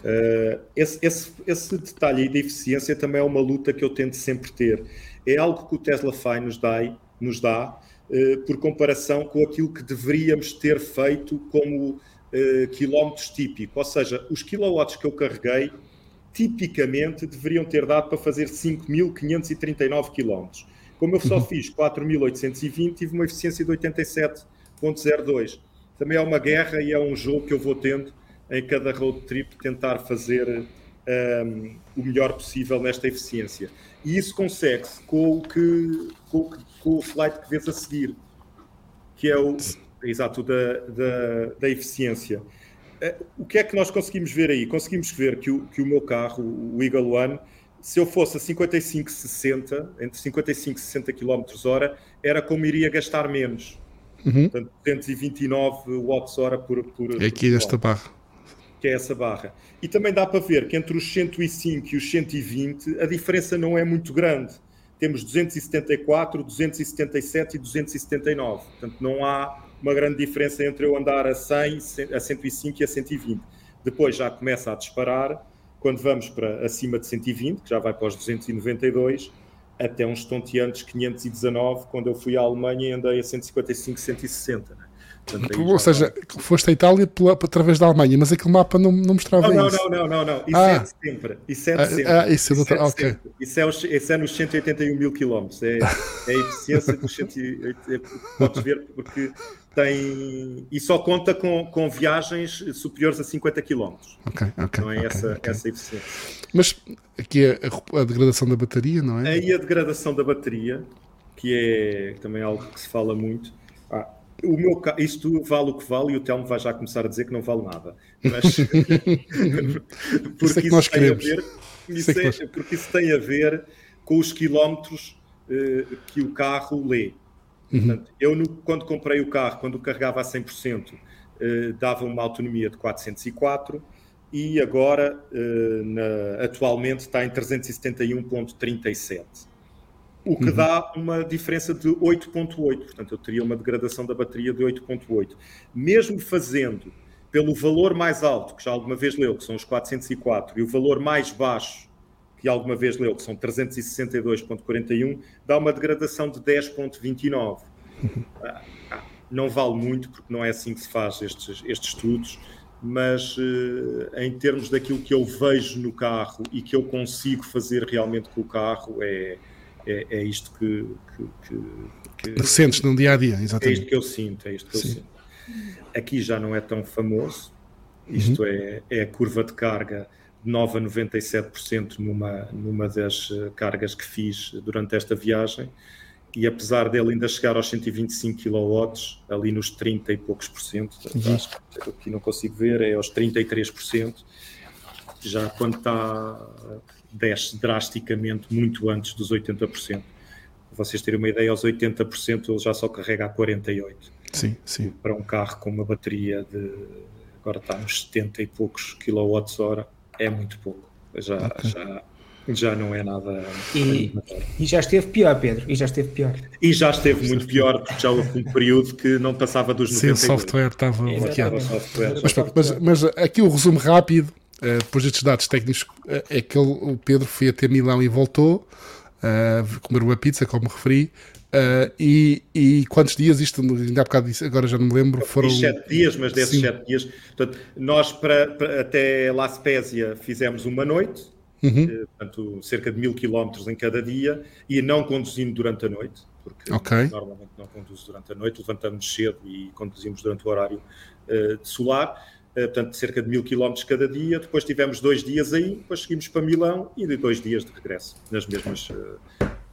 Uh, esse, esse, esse, detalhe aí da eficiência também é uma luta que eu tento sempre ter. É algo que o Tesla Fi nos dá, nos dá uh, por comparação com aquilo que deveríamos ter feito como uh, quilómetros típico. Ou seja, os quilowatts que eu carreguei tipicamente deveriam ter dado para fazer 5.539 quilómetros como eu só uhum. fiz 4.820, tive uma eficiência de 87.02. Também é uma guerra e é um jogo que eu vou tendo em cada road trip tentar fazer um, o melhor possível nesta eficiência. E isso consegue-se com com, com, o slide que vês a seguir, que é o exato da, da, da eficiência. Eh, o que é que nós conseguimos ver aí? Conseguimos ver que o, que o meu carro, o Eagle One, se eu fosse a 55, 60, entre 55 e 60 km hora, era como iria gastar menos. Uhum. Portanto, 229 watts hora por, por É aqui nesta barra. Que é essa barra. E também dá para ver que entre os 105 e os 120 a diferença não é muito grande. Temos 274, 277 e 279. Portanto, não há uma grande diferença entre eu andar a 100, a 105 e a 120. Depois já começa a disparar quando vamos para acima de 120, que já vai para os 292, até uns tonteantes 519, quando eu fui à Alemanha e andei a 155, 160. Né? Portanto, Ou seja, foste à Itália pela, através da Alemanha, mas aquele mapa não, não mostrava não, isso. Não, não, não, não, Isso ah. é de sempre. Isso é de ah, sempre. Ah, isso, é isso, é okay. isso, é os, isso é nos 181 mil quilómetros. É, é a eficiência dos 180. Podes ver, porque tem e só conta com, com viagens superiores a 50 km. Ok, ok. Não é okay, essa, okay. essa eficiência. Mas aqui é a, a, degradação da bateria, não é? Aí a degradação da bateria, que é também algo que se fala muito. O meu isto vale o que vale e o Telmo vai já começar a dizer que não vale nada. Mas porque isso, é que nós isso queremos. Ver, isso é, é, porque isso tem a ver com os quilómetros uh, que o carro lê. Uhum. Portanto, eu, no, quando comprei o carro, quando o carregava a 100%, eh, dava uma autonomia de 404 e agora, eh, na, atualmente, está em 371,37. O que uhum. dá uma diferença de 8,8. Portanto, eu teria uma degradação da bateria de 8,8. Mesmo fazendo pelo valor mais alto, que já alguma vez leu, que são os 404, e o valor mais baixo, que alguma vez leu, que são 362.41, dá uma degradação de 10.29. Ah, ah, não vale muito, porque não é assim que se faz estes, estes estudos, mas uh, em termos daquilo que eu vejo no carro e que eu consigo fazer realmente com o carro, é, é, é isto que, que, que, que sentes no dia a dia, exatamente. É isto que eu sinto, é isto que Sim. eu sinto. Aqui já não é tão famoso, isto uhum. é, é a curva de carga 9 a 97% numa, numa das eh, cargas que fiz durante esta viagem e apesar dele ainda chegar aos 125 kW, ali nos 30 e poucos por cento, uhum. acho que aqui não consigo ver, é aos 33%, já quando está, desce drasticamente muito antes dos 80%. Vocês terem uma ideia, aos 80% ele já só carrega a 48%. Sim, sim. Para um carro com uma bateria de, agora está nos 70 e poucos kWh, é muito pouco. Já, okay. já já não é nada. E, e, já esteve pior, Pedro, e já esteve pior. E já esteve muito pior, porque já houve um período que não passava dos 90. Sim, o software estava bloqueado. Mas, mas, mas, aqui o resumo rápido, uh, depois destes dados técnicos, uh, é que ele, o Pedro foi até Milão e voltou, uh, comer uma pizza, como referi. E, e, quantos dias, isto ainda há bocado disse, agora já não me lembro, foram. Sete dias, mas desses Sim. sete dias, portanto, nós para, para, até La Spezia fizemos uma noite, uhum. Portanto, cerca de mil quilómetros em cada dia e não conduzindo durante a noite, porque okay. normalmente não conduzo durante a noite, levantamos cedo e conduzimos durante o horário solar. Uh, portanto, cerca de mil quilómetros cada dia. Depois tivemos dois dias aí, depois seguimos para Milão e dois dias de regresso nas mesmas. Uh,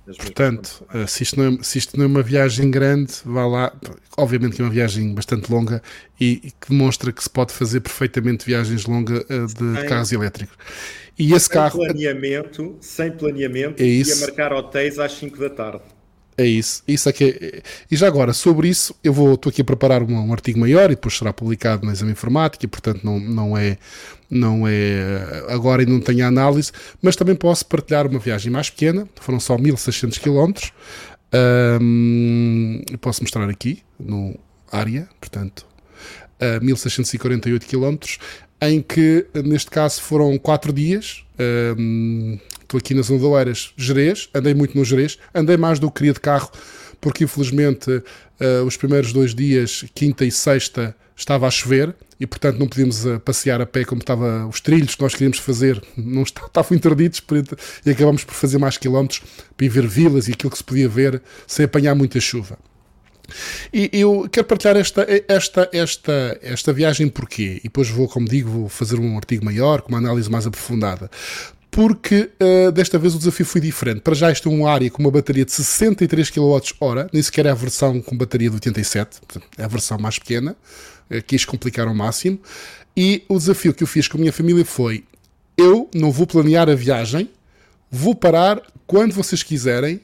Portanto, se isto, não é, se isto não é uma viagem grande, vá lá. Obviamente que é uma viagem bastante longa e, e que demonstra que se pode fazer perfeitamente viagens longas de carros elétricos. E esse sem carro. Planeamento, sem planeamento, é isso. ia marcar hotéis às 5 da tarde. É isso, isso é que é. E já agora, sobre isso, eu vou, estou aqui a preparar um, um, artigo maior e depois será publicado na Exame Informática e, portanto, não, não, é, não é. Agora ainda não tenho análise, mas também posso partilhar uma viagem mais pequena, foram só 1600 km. Um, posso mostrar aqui no área, portanto, uh, 1648 km em que, neste caso, foram quatro dias. Um, estou aqui na zona de Oeiras, Jerez, andei muito no Jerez, andei mais do que queria de carro, porque infelizmente uh, os primeiros dois dias, quinta e sexta, estava a chover e portanto não podíamos uh, passear a pé como estava os trilhos que nós queríamos fazer, não estavam interditos e acabamos por fazer mais quilómetros para ir ver vilas e aquilo que se podia ver sem apanhar muita chuva. E eu quero partilhar esta, esta, esta, esta viagem porquê? E depois vou, como digo, vou fazer um artigo maior, com uma análise mais aprofundada. Porque uh, desta vez o desafio foi diferente. Para já, isto é uma área com uma bateria de 63 kWh, nem sequer é a versão com bateria de 87, é a versão mais pequena, uh, quis complicar ao máximo. E o desafio que eu fiz com a minha família foi: eu não vou planear a viagem, vou parar quando vocês quiserem,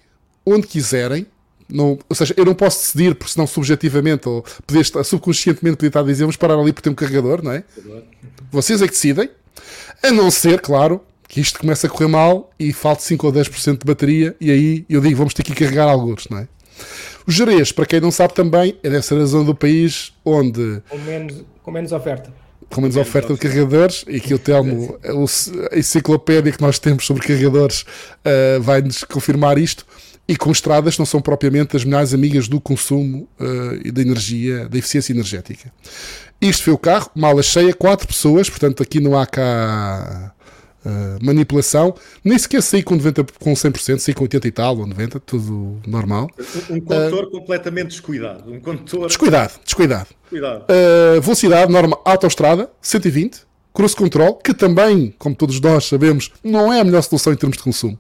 onde quiserem, não, ou seja, eu não posso decidir, porque senão subjetivamente ou poder estar, subconscientemente podia estar a dizer vamos parar ali por ter um carregador, não é? Vocês é que decidem, a não ser, claro, que isto comece a correr mal e falte 5 ou 10% de bateria e aí eu digo vamos ter que carregar alguns, não é? O Jerez, para quem não sabe também, é dessa razão do país onde... Com menos, com menos oferta com menos oferta de carregadores e que o Telmo, a enciclopédia que nós temos sobre carregadores, uh, vai-nos confirmar isto e com estradas não são propriamente as melhores amigas do consumo uh, e da energia, da eficiência energética. Isto foi o carro, mala cheia, quatro pessoas, portanto aqui não há cá uh, manipulação, nem sequer saí com, 90, com 100%, saí com 80 e tal, ou 90, tudo normal. Um, um condutor uh, completamente descuidado. Um condutor... Descuidado, descuidado. velocidade normal, autoestrada, 120, cruise control, que também, como todos nós sabemos, não é a melhor solução em termos de consumo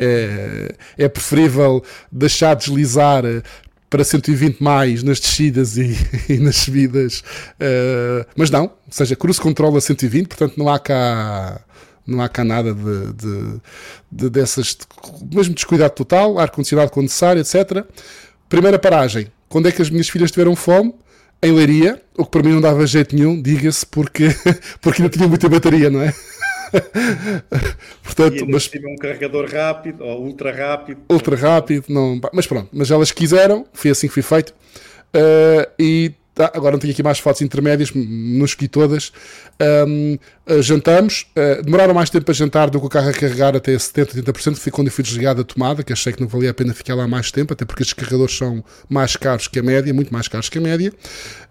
é, é preferível deixar deslizar eh, para 120 mais nas descidas e, e nas subidas, uh, mas não, ou seja, cruise control a 120, portanto não há cá não há cá nada de, de, de dessas, mesmo descuidado total, ar-condicionado quando necessário, etc. Primeira paragem, quando é que as minhas filhas tiveram fome? Em Leiria, o que para mim não dava jeito nenhum, diga-se, porque, porque ainda tinha muita bateria, não é? Portanto, mas um carregador rápido ou ultra rápido. Ultra rápido, não, mas pronto, mas elas quiseram, foi assim que foi feito. Uh, e Tá, agora não tenho aqui mais fotos intermédias, não escolhi todas. Um, uh, jantamos, uh, demoraram mais tempo a jantar do que o carro a carregar até 70%, 80%. Foi quando eu fui desligado a tomada, que achei que não valia a pena ficar lá mais tempo, até porque estes carregadores são mais caros que a média, muito mais caros que a média.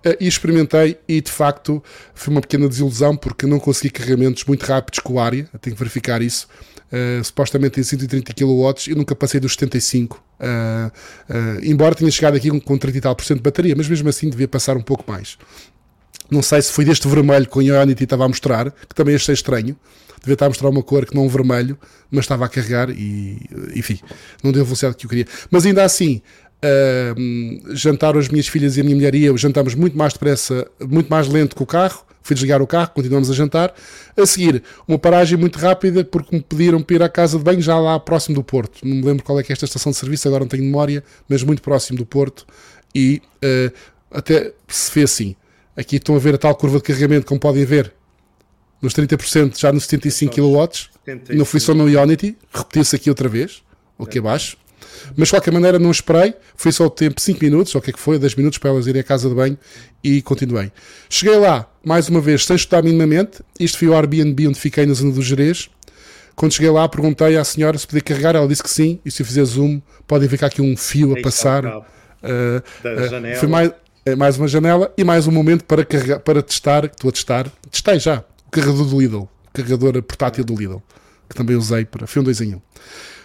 Uh, e experimentei, e de facto foi uma pequena desilusão, porque não consegui carregamentos muito rápidos com a área, tenho que verificar isso. Uh, supostamente tem 130 kW, eu nunca passei dos 75. Uh, uh, embora tenha chegado aqui com, com 30 e tal por cento de bateria, mas mesmo assim devia passar um pouco mais. Não sei se foi deste vermelho que o Ionity estava a mostrar, que também achei estranho. Devia estar a mostrar uma cor que não vermelho, mas estava a carregar e, enfim, não deu a velocidade que eu queria. Mas ainda assim, uh, jantaram as minhas filhas e a minha mulher e eu, jantamos muito mais depressa, muito mais lento que o carro. Fui desligar o carro, continuamos a jantar. A seguir, uma paragem muito rápida porque me pediram para ir à casa de banho já lá próximo do Porto. Não me lembro qual é que é esta estação de serviço, agora não tenho memória, mas muito próximo do Porto. E uh, até se fez assim. Aqui estão a ver a tal curva de carregamento, como podem ver, nos 30%, já nos 75 kW. Não fui só no Ionity, repetiu-se aqui outra vez, aqui abaixo. Mas de qualquer maneira não esperei, foi só o tempo 5 minutos, ou o que é que foi, 10 minutos para elas irem à casa de banho e continuei. Cheguei lá, mais uma vez, sem estudar minimamente, isto foi o Airbnb onde fiquei na zona do Jerez. Quando cheguei lá, perguntei à senhora se podia carregar, ela disse que sim, e se eu fizer zoom, podem ver cá aqui um fio a passar. Uh, uh, foi mais, é mais uma janela e mais um momento para, carregar, para testar, estou a testar, testei já, o carregador do Lidl, o carregador portátil do Lidl, que também usei para, foi um 2 em 1.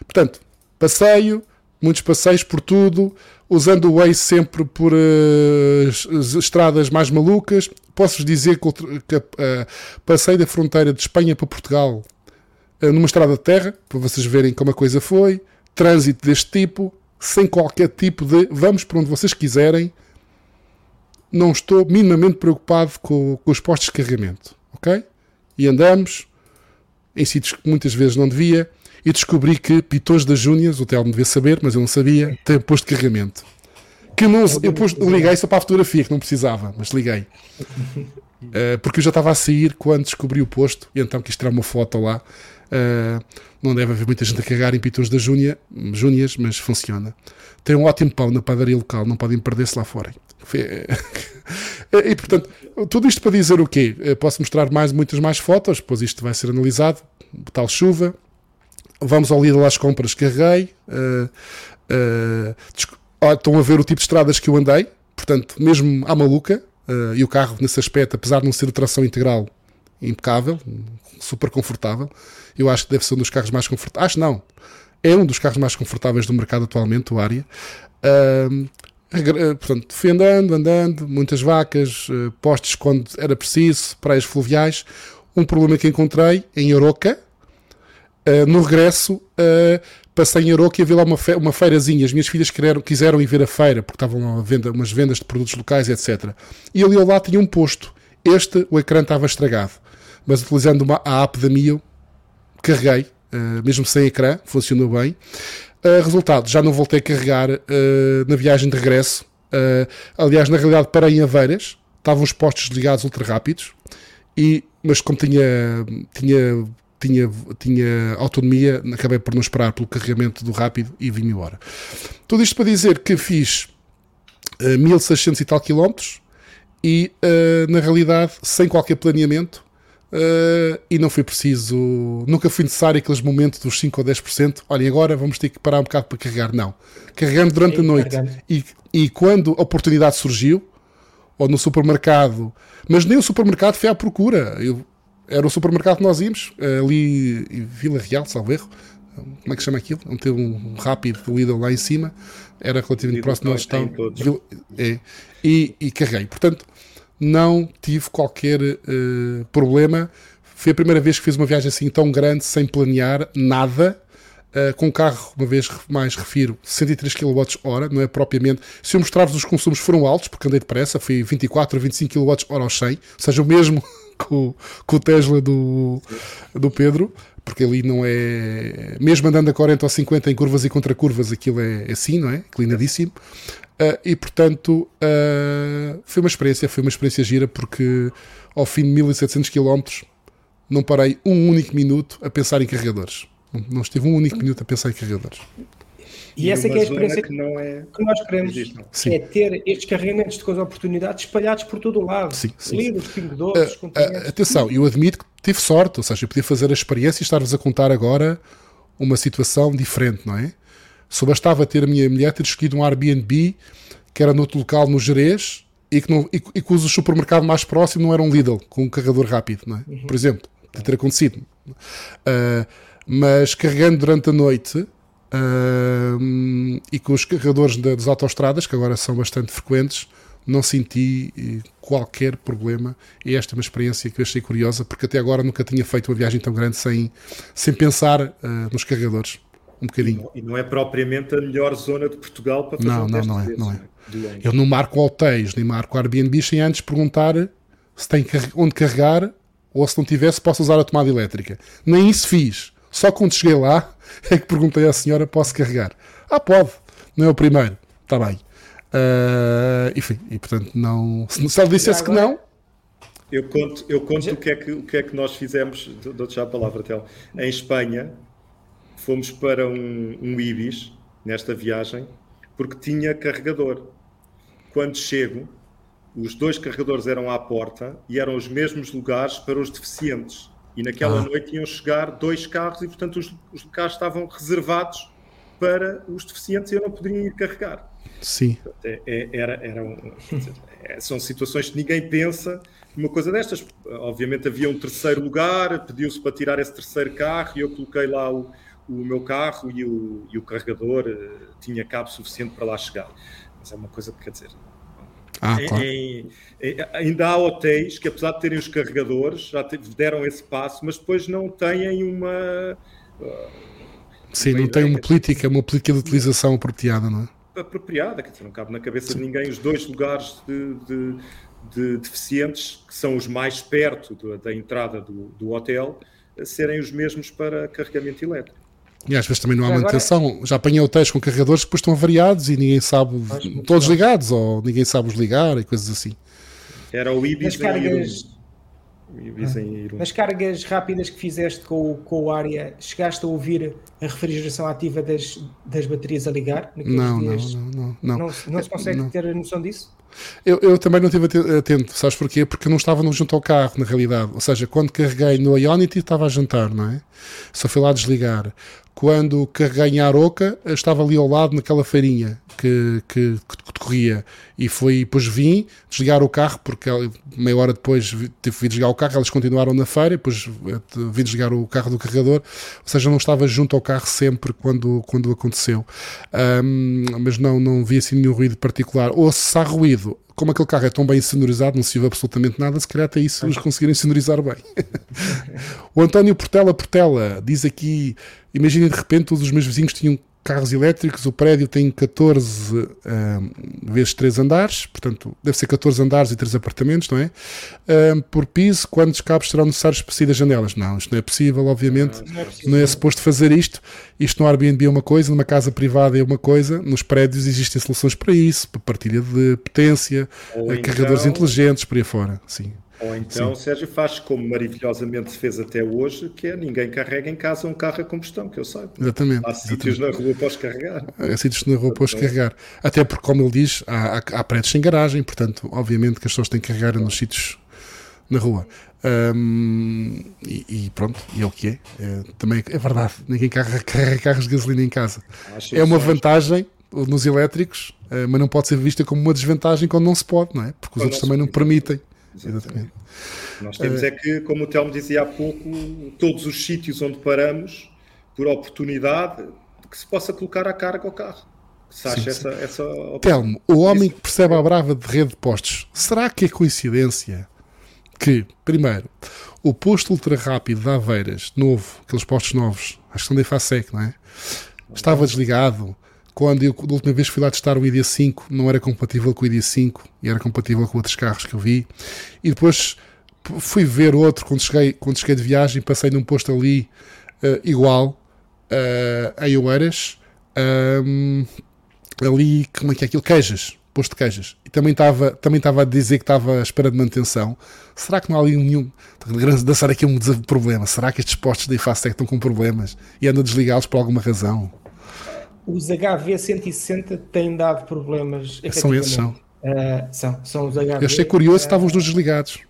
Portanto, passeio, muitos passeios por tudo, usando o Waze sempre por uh, estradas mais malucas. Posso-vos dizer que, que uh, passei da fronteira de Espanha para Portugal uh, numa estrada de terra, para vocês verem como a coisa foi. Trânsito deste tipo, sem qualquer tipo de vamos para onde vocês quiserem. Não estou minimamente preocupado com, com os postos de carregamento, ok? E andamos em sítios que muitas vezes não devia e descobri que Pitões das Júnias, o Telmo devia saber, mas eu não sabia, tem posto de carregamento. Que não, eu pus, liguei só para a fotografia, que não precisava, mas liguei. Uh, porque eu já estava a sair quando descobri o posto, e então quis tirar uma foto lá. Uh, não deve haver muita gente a carregar em Pitões das Júnias, mas funciona. Tem um ótimo pão na padaria local, não podem perder-se lá fora. e portanto, tudo isto para dizer o quê? Eh, posso mostrar mais, muitas mais fotos, depois isto vai ser analisado, tal chuva, vamos ao Lidl às compras, carreguei. Uh, uh, estão a ver o tipo de estradas que eu andei, portanto, mesmo à maluca. Uh, e o carro, nesse aspecto, apesar de não ser de tração integral, impecável, super confortável. Eu acho que deve ser um dos carros mais confortáveis. Acho não. É um dos carros mais confortáveis do mercado atualmente, o Aria. Uh, portanto, fui andando, andando, muitas vacas, uh, postes quando era preciso, praias fluviais. Um problema que encontrei em Oroca, Uh, no regresso, uh, passei em Aroca e havia lá uma, fe uma feirazinha. As minhas filhas quereram, quiseram ir ver a feira, porque estavam a venda, umas vendas de produtos locais, etc. E ali ao lado tinha um posto. Este, o ecrã estava estragado. Mas utilizando uma, a app da Mio, carreguei, uh, mesmo sem ecrã, funcionou bem. resultado, já não voltei a carregar na viagem de regresso. aliás, na realidade, parei em Aveiras, estavam os postos ligados ultra rápidos, e, mas como tinha, tinha tinha, tinha autonomia, acabei por não esperar pelo carregamento do rápido e vim embora. Tudo isto para dizer que fiz uh, 1600 e tal quilómetros e uh, na realidade sem qualquer planeamento uh, e não foi preciso, nunca foi necessário aqueles momentos dos 5 ou 10%. Olhem, agora vamos ter que parar um bocado para carregar. Não, carregando durante Sim, a noite e, e quando a oportunidade surgiu, ou no supermercado, mas nem o supermercado foi à procura. Eu era o supermercado que nós íamos, ali em Vila Real, salvo erro. Como é que chama aquilo? Onde teve um rápido do Lidl lá em cima. Era relativamente próximo onde estão. É, e, e carreguei. Portanto, não tive qualquer uh, problema. Foi a primeira vez que fiz uma viagem assim tão grande, sem planear nada. Uh, com carro, uma vez mais refiro, 103 kWh, não é propriamente. Se eu mostrar-vos os consumos foram altos, porque andei depressa, foi 24 a 25 kWh ao 100, ou seja, o mesmo com, com o Tesla do, do Pedro, porque ali não é. Mesmo andando a 40 ou 50 em curvas e contra curvas, aquilo é, é assim, não é? Inclinadíssimo. Uh, e portanto, uh, foi uma experiência, foi uma experiência gira, porque ao fim de 1700 km não parei um único minuto a pensar em carregadores. Não, estive um único minuto a pensar em carregadores. E, e essa é a experiência que, não é... que nós queremos, é ter estes carregamentos de coisas oportunidades espalhados por todo o lado. Sim, sim. Livros, pingadores, uh, uh, Atenção, eu admito que tive sorte, ou seja, eu podia fazer a experiência e estar-vos a contar agora uma situação diferente, não é? Só bastava ter a minha mulher ter escolhido um Airbnb que era noutro local no Jerez e que, não, e, e que o supermercado mais próximo não era um Lidl com um carregador rápido, não é? Uhum. Por exemplo, de ter acontecido. Uh, mas carregando durante a noite, Uh, e com os carregadores das autoestradas, que agora são bastante frequentes, não senti eh, qualquer problema e esta é uma experiência que eu achei curiosa porque até agora nunca tinha feito uma viagem tão grande sem, sem pensar uh, nos carregadores um bocadinho. E não é propriamente a melhor zona de Portugal para fazer não, um não, não é, não é. Eu não marco hotéis, nem marco Airbnb sem antes perguntar se tem onde carregar ou se não tivesse posso usar a tomada elétrica. Nem isso fiz. Só quando cheguei lá é que perguntei à senhora: posso carregar? Ah, pode. Não é o primeiro. Está bem. Uh, enfim, e portanto, não. Se ela dissesse que não. Eu conto, eu conto o, que é que, o que é que nós fizemos. Dou-te já a palavra, Tel. Em Espanha, fomos para um, um Ibis nesta viagem porque tinha carregador. Quando chego, os dois carregadores eram à porta e eram os mesmos lugares para os deficientes. E naquela ah. noite iam chegar dois carros e, portanto, os, os carros estavam reservados para os deficientes e eu não poderia ir carregar. Sim. É, é, era, era um, é, são situações que ninguém pensa uma coisa destas. Obviamente havia um terceiro lugar, pediu-se para tirar esse terceiro carro e eu coloquei lá o, o meu carro e o, e o carregador uh, tinha cabo suficiente para lá chegar. Mas é uma coisa que quer dizer. Ah, claro. é, é, ainda há hotéis que, apesar de terem os carregadores, já deram esse passo, mas depois não têm uma. Uh, Sim, uma não tem uma política, uma política de utilização apropriada, não é? Apropriada, quer dizer, não cabe na cabeça Sim. de ninguém os dois lugares de, de, de, deficientes, que são os mais perto da entrada do, do hotel, serem os mesmos para carregamento elétrico. E às vezes também não há manutenção. Agora... Já apanhei hotéis com carregadores que depois estão variados e ninguém sabe, todos ligados, ou ninguém sabe os ligar e coisas assim. Era o Ibis cargas... Ah. Nas cargas rápidas que fizeste com, com o área, chegaste a ouvir a refrigeração ativa das, das baterias a ligar? Não, não, não, não, não. Não, não se consegue não. ter a noção disso? Eu, eu, também não estive atento, sabes porquê? Porque eu não estava junto ao carro, na realidade. Ou seja, quando carreguei no Ionity estava a jantar, não é? Só fui lá desligar. Quando carreguei em Aroca, estava ali ao lado naquela feirinha que, que, que decorria. E foi, depois vim desligar o carro, porque meia hora depois tive que desligar o carro, elas continuaram na feira, depois eh, vim desligar o carro do carregador, ou seja, não estava junto ao carro sempre quando, quando aconteceu. Um, mas não, não vi assim nenhum ruído particular. Ou se há ruído, como aquele carro é tão bem sonorizado, não se ouve absolutamente nada, se calhar até isso eles conseguirem sonorizar bem. o António Portela Portela diz aqui: imaginem de repente todos os meus vizinhos tinham carros elétricos, o prédio tem 14 uh, vezes 3 andares, portanto, deve ser 14 andares e 3 apartamentos, não é? Uh, por piso, quantos cabos serão necessários para sair das janelas? Não, isto não é possível, obviamente. Não, não, é, possível. não é suposto fazer isto. Isto no Airbnb é uma coisa, numa casa privada é uma coisa, nos prédios existem soluções para isso, para partilha de potência, Ou carregadores então... inteligentes, por aí fora. Sim. Ou então, Sim. Sérgio, faz como maravilhosamente se fez até hoje, que é ninguém carrega em casa um carro a combustão, que eu saiba. Exatamente. Há sítios na rua para os carregar. Há sítios na rua para os carregar. Até porque, como ele diz, há, há, há prédios sem garagem, portanto, obviamente que as pessoas têm que carregar nos sítios na rua. Um, e, e, pronto, e é o que é. é também é verdade, ninguém carrega, carrega carros de gasolina em casa. Acho é uma vantagem nos elétricos, eh, mas não pode ser vista como uma desvantagem quando não se pode, não é? Porque os outros também não permitem. Exatamente. Nós temos é, é que, como o Telmo dizia há pouco, todos os sítios onde paramos, por oportunidade, que se possa colocar a carga ao carro. Se acha essa, essa Telmo, o homem que percebe a brava de rede de postos, será que é coincidência que, primeiro, o posto ultra rápido de Aveiras, novo, aqueles postos novos, acho que são da IFASEC, não é? Estava desligado, quando eu, da última vez fui lá testar o ID5, não era compatível com o ID5 e era compatível com outros carros que eu vi. E depois fui ver outro quando cheguei, quando cheguei de viagem, passei num posto ali uh, igual uh, em Oeiras, um, ali, como é que é aquilo? Queijas, posto de queijas. E também estava também a dizer que estava à espera de manutenção. Será que não há ali nenhum. Dançar aqui um problema. Será que estes postos da IFASTEC estão com problemas e andam desligados por alguma razão? Os HV160 têm dado problemas. São esses, são. Uh, são, são os HV. Eu achei curioso, uh, estavam os dois desligados.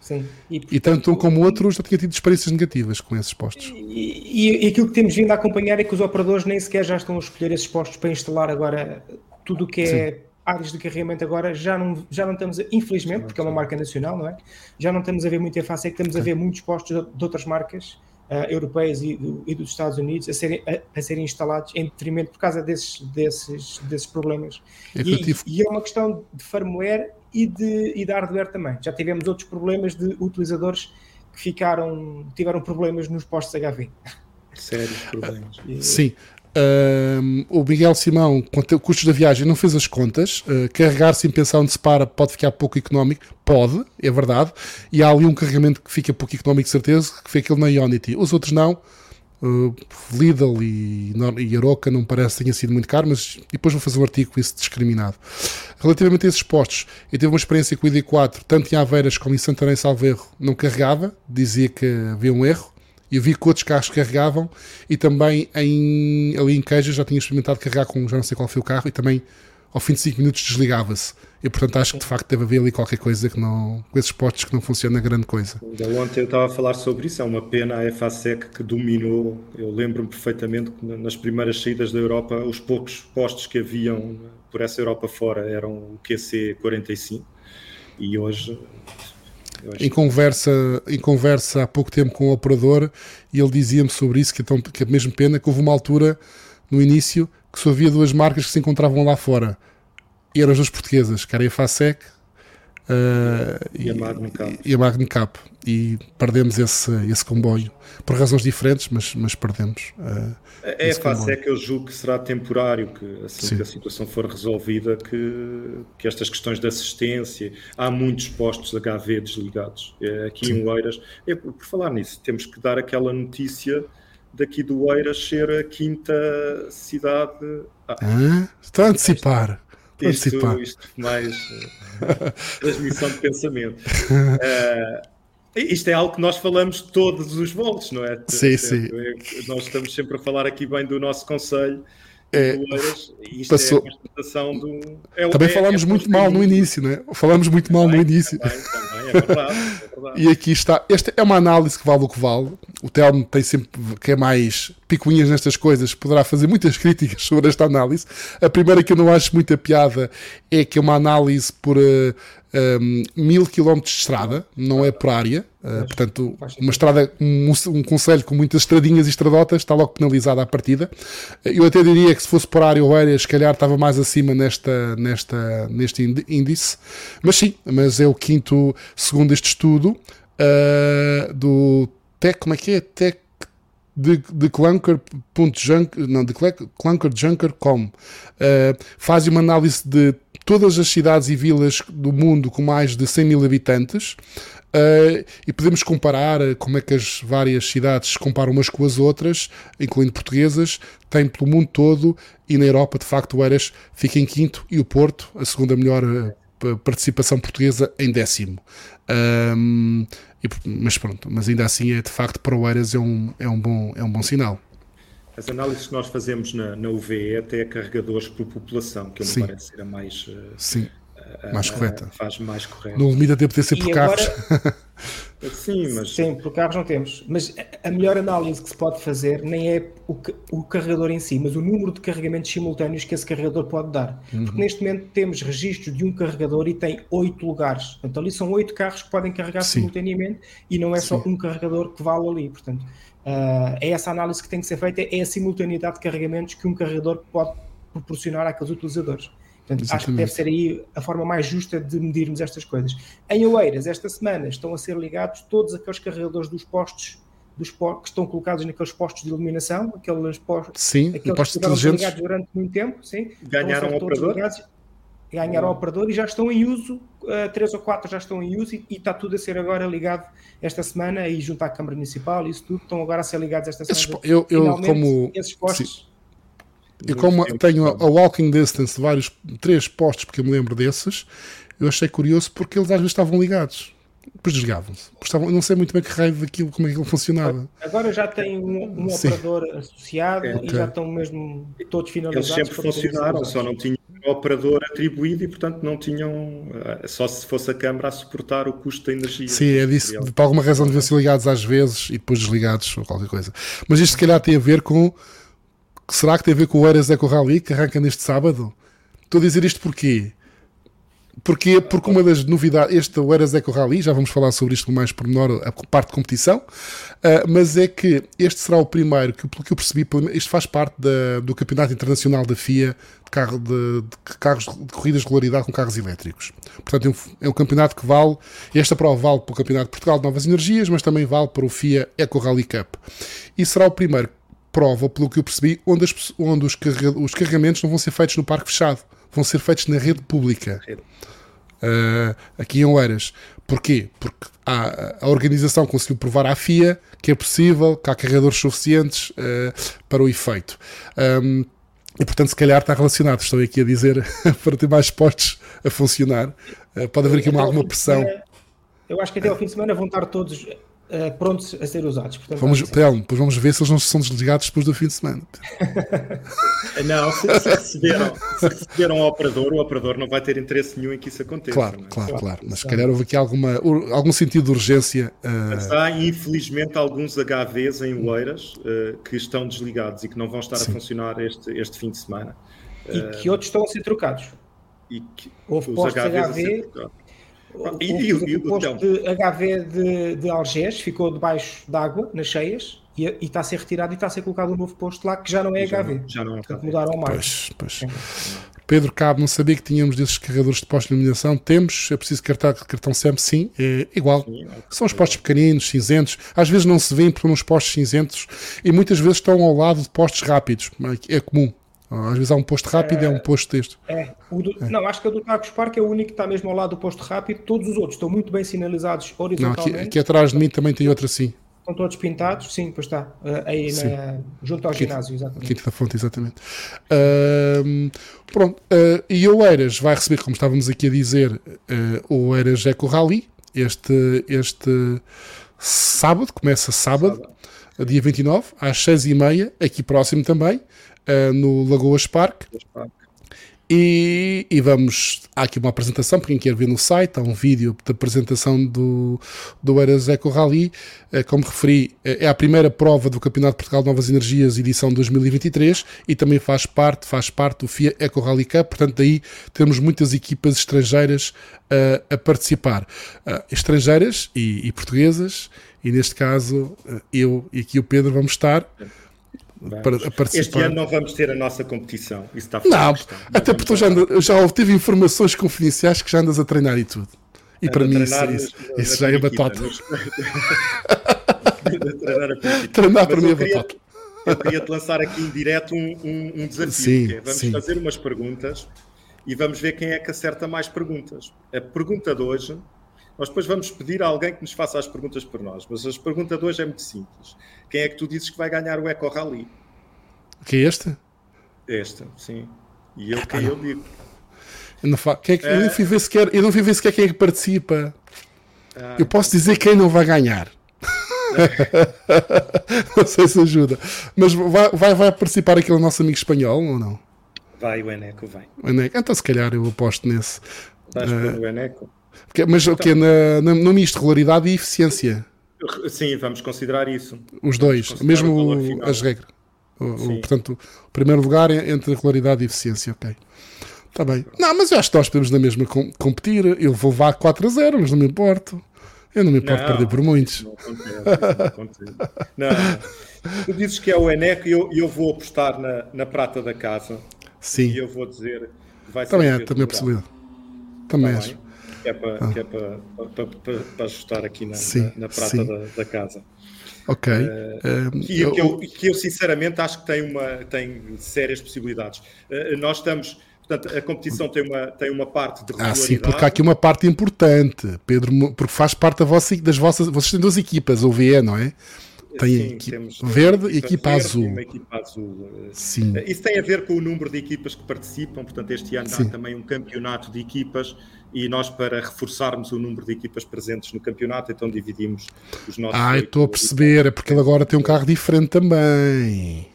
Sim. E, portanto, e tanto um como o outro já tinha tido experiências negativas com esses postos. E, e, aquilo que temos vindo a acompanhar é que os operadores nem sequer já estão a escolher esses postos para instalar agora tudo o que é Sim. áreas de carregamento agora já não, já não estamos, a, infelizmente, porque é uma marca nacional, não é? Já não estamos a ver muito em face, é que estamos Sim. a ver muitos postos de outras marcas europeias e, do, e, dos Estados Unidos a serem, a, a, serem instalados em detrimento por causa desses, desses, desses problemas. É e, tive... e, é uma questão de firmware e de, e de hardware também. Já tivemos outros problemas de utilizadores que ficaram, tiveram problemas nos postos HV. Sérios problemas. Sim. Uh, o Miguel Simão, quanto a custos da viagem, não fez as contas. Uh, carregar sem pensar onde se para pode ficar pouco económico. Pode, é verdade. E há ali um carregamento que fica pouco económico, certeza, que foi aquele na Ionity. Os outros não. Uh, Lidl e, e Aroca não parece que tenha sido muito caro, mas depois vou fazer um artigo com isso discriminado. Relativamente a esses postos, eu tive uma experiência com o ID4, tanto em Aveiras como em Santarém Salverro, não carregava, dizia que havia um erro. Eu vi que outros carros carregavam e também em, ali em Queijo já tinha experimentado carregar com já não sei qual foi o carro e também ao fim de 5 minutos desligava-se. E portanto acho que de facto deve haver ali qualquer coisa que não, com esses postos que não funciona grande coisa. Ainda ontem eu estava a falar sobre isso, é uma pena a FASEC que dominou, eu lembro-me perfeitamente que nas primeiras saídas da Europa os poucos postos que haviam por essa Europa fora eram o QC45 e hoje em conversa, em conversa há pouco tempo com o operador e ele dizia-me sobre isso, que é, tão, que é mesmo pena que houve uma altura no início que só havia duas marcas que se encontravam lá fora. E eram as duas portuguesas, que era a FASEC uh, e, e, a Magnicap. E a Magnicap. E perdemos esse, esse comboio. Por razões diferentes, mas, mas perdemos. Uh, é fácil, é que eu julgo que será temporário, que assim Sim. que a situação for resolvida, que, que estas questões de assistência, há muitos postos HV desligados. É, aqui Sim. em Oeiras, é, por falar nisso, temos que dar aquela notícia daqui do Oeiras ser a quinta cidade. Ah, ah, está a antecipar. Isto, isto mais uh, transmissão de pensamento. Uh, Isto é algo que nós falamos todos os votos, não é? Sim, sim. Nós estamos sempre a falar aqui bem do nosso Conselho. É, isto passou. é a constatação do. É, também é, falámos é muito mal no início, não é? Falámos muito mal no início. Também, também, é verdade, é verdade. E aqui está. Esta é uma análise que vale o que vale. O Telmo tem sempre, que é mais picuinhas nestas coisas, poderá fazer muitas críticas sobre esta análise. A primeira que eu não acho muita piada é que é uma análise por. Uh, um, mil quilómetros de estrada, não é por área, uh, portanto, uma estrada, um, um conselho com muitas estradinhas e estradotas está logo penalizada à partida. Eu até diria que se fosse por área ou área, se calhar estava mais acima nesta, nesta, neste índice, mas sim, mas é o quinto, segundo este estudo, uh, do Tech, como é que é? Tech de, de clunker.junker, não, de clunkerjunker.com uh, faz uma análise de todas as cidades e vilas do mundo com mais de 100 mil habitantes uh, e podemos comparar uh, como é que as várias cidades se comparam umas com as outras, incluindo portuguesas, tem pelo mundo todo e na Europa, de facto, o Eiras fica em quinto e o Porto, a segunda melhor uh, participação portuguesa, em décimo. Um, e, mas pronto, mas ainda assim é de facto para o Eiras é um, é um, bom, é um bom sinal. As análises que nós fazemos na, na UVE até carregadores por população, que me parece ser a mais. Eh, Sim. A, mais a, correta. Faz mais correta. No limite até poder ser por carros. Agora... Sim, mas... Sim, por carros não temos. Mas a melhor análise que se pode fazer nem é o, o carregador em si, mas o número de carregamentos simultâneos que esse carregador pode dar. Uhum. Porque neste momento temos registro de um carregador e tem oito lugares. Então ali são oito carros que podem carregar Sim. simultaneamente e não é Sim. só um carregador que vale ali. Portanto, uh, é essa análise que tem que ser feita, é a simultaneidade de carregamentos que um carregador pode proporcionar àqueles utilizadores. Portanto, Exatamente. acho que deve ser aí a forma mais justa de medirmos estas coisas. Em Oeiras, esta semana, estão a ser ligados todos aqueles carregadores dos postos dos que estão colocados naqueles postos de iluminação, aqueles postos, sim, aqueles postos que estiveram ligados durante muito tempo, sim, ganharam o operador. Ligados, ganharam o operador e já estão em uso, uh, três ou quatro já estão em uso e, e, está tudo a ser agora ligado esta semana e junto à Câmara Municipal, isso tudo estão agora a ser ligados esta semana. Esses, eu, eu como esses postos sim e como tenho a, walking distance de vários, três postos, porque eu me lembro desses, eu achei curioso porque eles às vezes estavam ligados. Depois desligavam-se. Não sei muito bem que raio daquilo, como é que ele funcionava. Agora já tem um, um operador associado é, okay. e já estão mesmo todos finalizados. Eles sempre funcionaram, só não tinham um operador atribuído e, portanto, não tinham. Eh, só se fosse a Câmara a suportar o custo da energia. Sim, é disso. Por alguma razão deviam ser ligados às vezes e depois desligados ou qualquer coisa. Mas isto, se calhar, tem a ver com será que tem a ver com o Eras Eco Rally que arranca neste sábado? Estou a dizer isto porque Porque, porque uma das novidades, este o Eras Eco Rally, já vamos falar sobre isto mais por menor, a parte de competição, uh, mas é que este será o primeiro, que pelo que eu percebi, isto faz parte da, do Campeonato Internacional da FIA de, carro, de, de, carros de corridas de regularidade com carros elétricos. Portanto, é um, é um campeonato que vale, esta prova vale para o Campeonato de Portugal de Novas Energias, mas também vale para o FIA Eco Rally Cup. E será o primeiro prova, pelo que eu percebi, onde, as, onde os, carrega, os carregamentos não vão ser feitos no parque fechado, vão ser feitos na rede pública uh, aqui em Oeiras. Porquê? Porque a, a organização conseguiu provar à FIA que é possível, que há carregadores suficientes uh, para o efeito. Um, e portanto, se calhar está relacionado. Estou aqui a dizer para ter mais postos a funcionar. Uh, pode haver aqui uma, alguma pressão. Eu acho que até ao fim de semana vão estar todos uh, prontos a ser usados. Portanto, vamos, Telmo, depois vamos ver se eles não são desligados depois do fim de semana. não, se, se, receberam, se receberam ao operador, o operador não vai ter interesse nenhum em que isso aconteça. Claro, é? claro, claro. Mas se calhar houve aqui alguma, algum sentido de urgência. Uh... Mas há, infelizmente, alguns HVs em Oeiras uh, que estão desligados e que não vão estar Sim. a funcionar este, este fim de semana. E que outros estão a ser trocados. E que Houve postos HV o, e, e, o, o posto de HV de, de Algés ficou debaixo d'água, nas cheias, e, e, está a ser retirado e está a ser colocado um novo posto lá que já não é já HV. Não, já não é Portanto, mudaram mais. Pois, pois. Pedro Cabo, não sabia que tínhamos desses carregadores de postos de iluminação. Temos, é preciso cartão, cartão SEM, sim, é igual. Sim, é São os postos pequeninos, cinzentos. Às vezes não se vêem por uns postos cinzentos e muitas vezes estão ao lado de postos rápidos. É comum. Às vezes há um posto rápido e é, é um posto deste. É. Do, é. Não, acho que a do Tacos Park é o único que está mesmo ao lado do posto rápido. Todos os outros estão muito bem sinalizados horizontalmente. Não, aqui, aqui atrás de mim também tem outra assim. Estão todos pintados, sim, pois está. Uh, aí na, junto ao ginásio, exatamente. Quinta da Fonte, exatamente. Uh, pronto, uh, e o Eiras vai receber, como estávamos aqui a dizer, uh, o Eiras Eco Rally, este, este sábado, começa sábado, sábado. dia 29, às 6h30, aqui próximo também uh, no Lagoas Park. E, e, vamos. Há aqui uma apresentação, para quem quer ver no site, há um vídeo da apresentação do, do Eras Eco Rally. Uh, como referi, uh, é a primeira prova do Campeonato de Portugal de Novas Energias, edição 2023, e também faz parte, faz parte do FIA Eco Rally Cup. Portanto, daí temos muitas equipas estrangeiras a participar. estrangeiras e, e portuguesas, e neste caso, eu e aqui o Pedro vamos estar. Este ano não vamos ter a nossa competição. Isso está Não, até porque já, ando, já obtive informações confidenciais que já andas a treinar e tudo. E para mim isso, isso, isso já é batata. treinar para mim é batata. Eu queria te lançar aqui em direto um, um, um desafio. Sim, é, vamos sim. fazer umas perguntas e vamos ver quem é que acerta mais perguntas. A pergunta de hoje, nós depois vamos pedir a alguém que nos faça as perguntas por nós, mas a pergunta de hoje é muito simples quem é que tu dizes que vai ganhar o Eco Rally? Que é este? Este, sim. E eu, quem eu digo. Eu não, fa... quem é que... eu não fui ver sequer, eu não fui ver sequer quem é que participa. Ah, eu posso dizer quem não vai ganhar. não sei se ajuda. Mas vai, vai, vai participar aquele nosso amigo espanhol ou não? Vai, o Eneco vai. O Eneco. Então, se calhar, eu aposto nesse. Vais uh, o Eneco? Porque, mas então, o que na, na, no misto regularidade e eficiência? Sim, vamos considerar isso. Os dois, mesmo as regras. O, portanto, o primeiro lugar é entre regularidade e eficiência, ok. Está bem. Não, mas eu acho que nós podemos na mesma competir. Eu vou levar 4 a 0, mas não me importo. Eu não me importo não, perder por muitos. Não acontece, não, não, Tu dizes que é o Eneco e eu, eu vou apostar na, na prata da casa. Sim. E eu vou dizer que vai ser. Também é, também é possibilidade. Também tá acho que é para, ah. que é para, para, para, para ajustar aqui na, sim, na, na, prata da, da, casa. Ok. Uh, um, que, eu, que, eu, que eu sinceramente acho que tem, uma, tem sérias possibilidades. Uh, nós estamos. Portanto, a competição tem uma, tem uma parte de regularidade. Ah, sim, porque há aqui uma parte importante, Pedro, porque faz parte da vossa, das vossas. Vocês têm duas equipas, o VE, não é? Tem Sim, temos verde e equipa azul. Equipa azul. Sim. Isso tem a ver com o número de equipas que participam, portanto, este ano Sim. há também um campeonato de equipas e nós, para reforçarmos o número de equipas presentes no campeonato, então dividimos os nossos. Ah, estou a perceber, é porque ele agora tem um carro diferente também.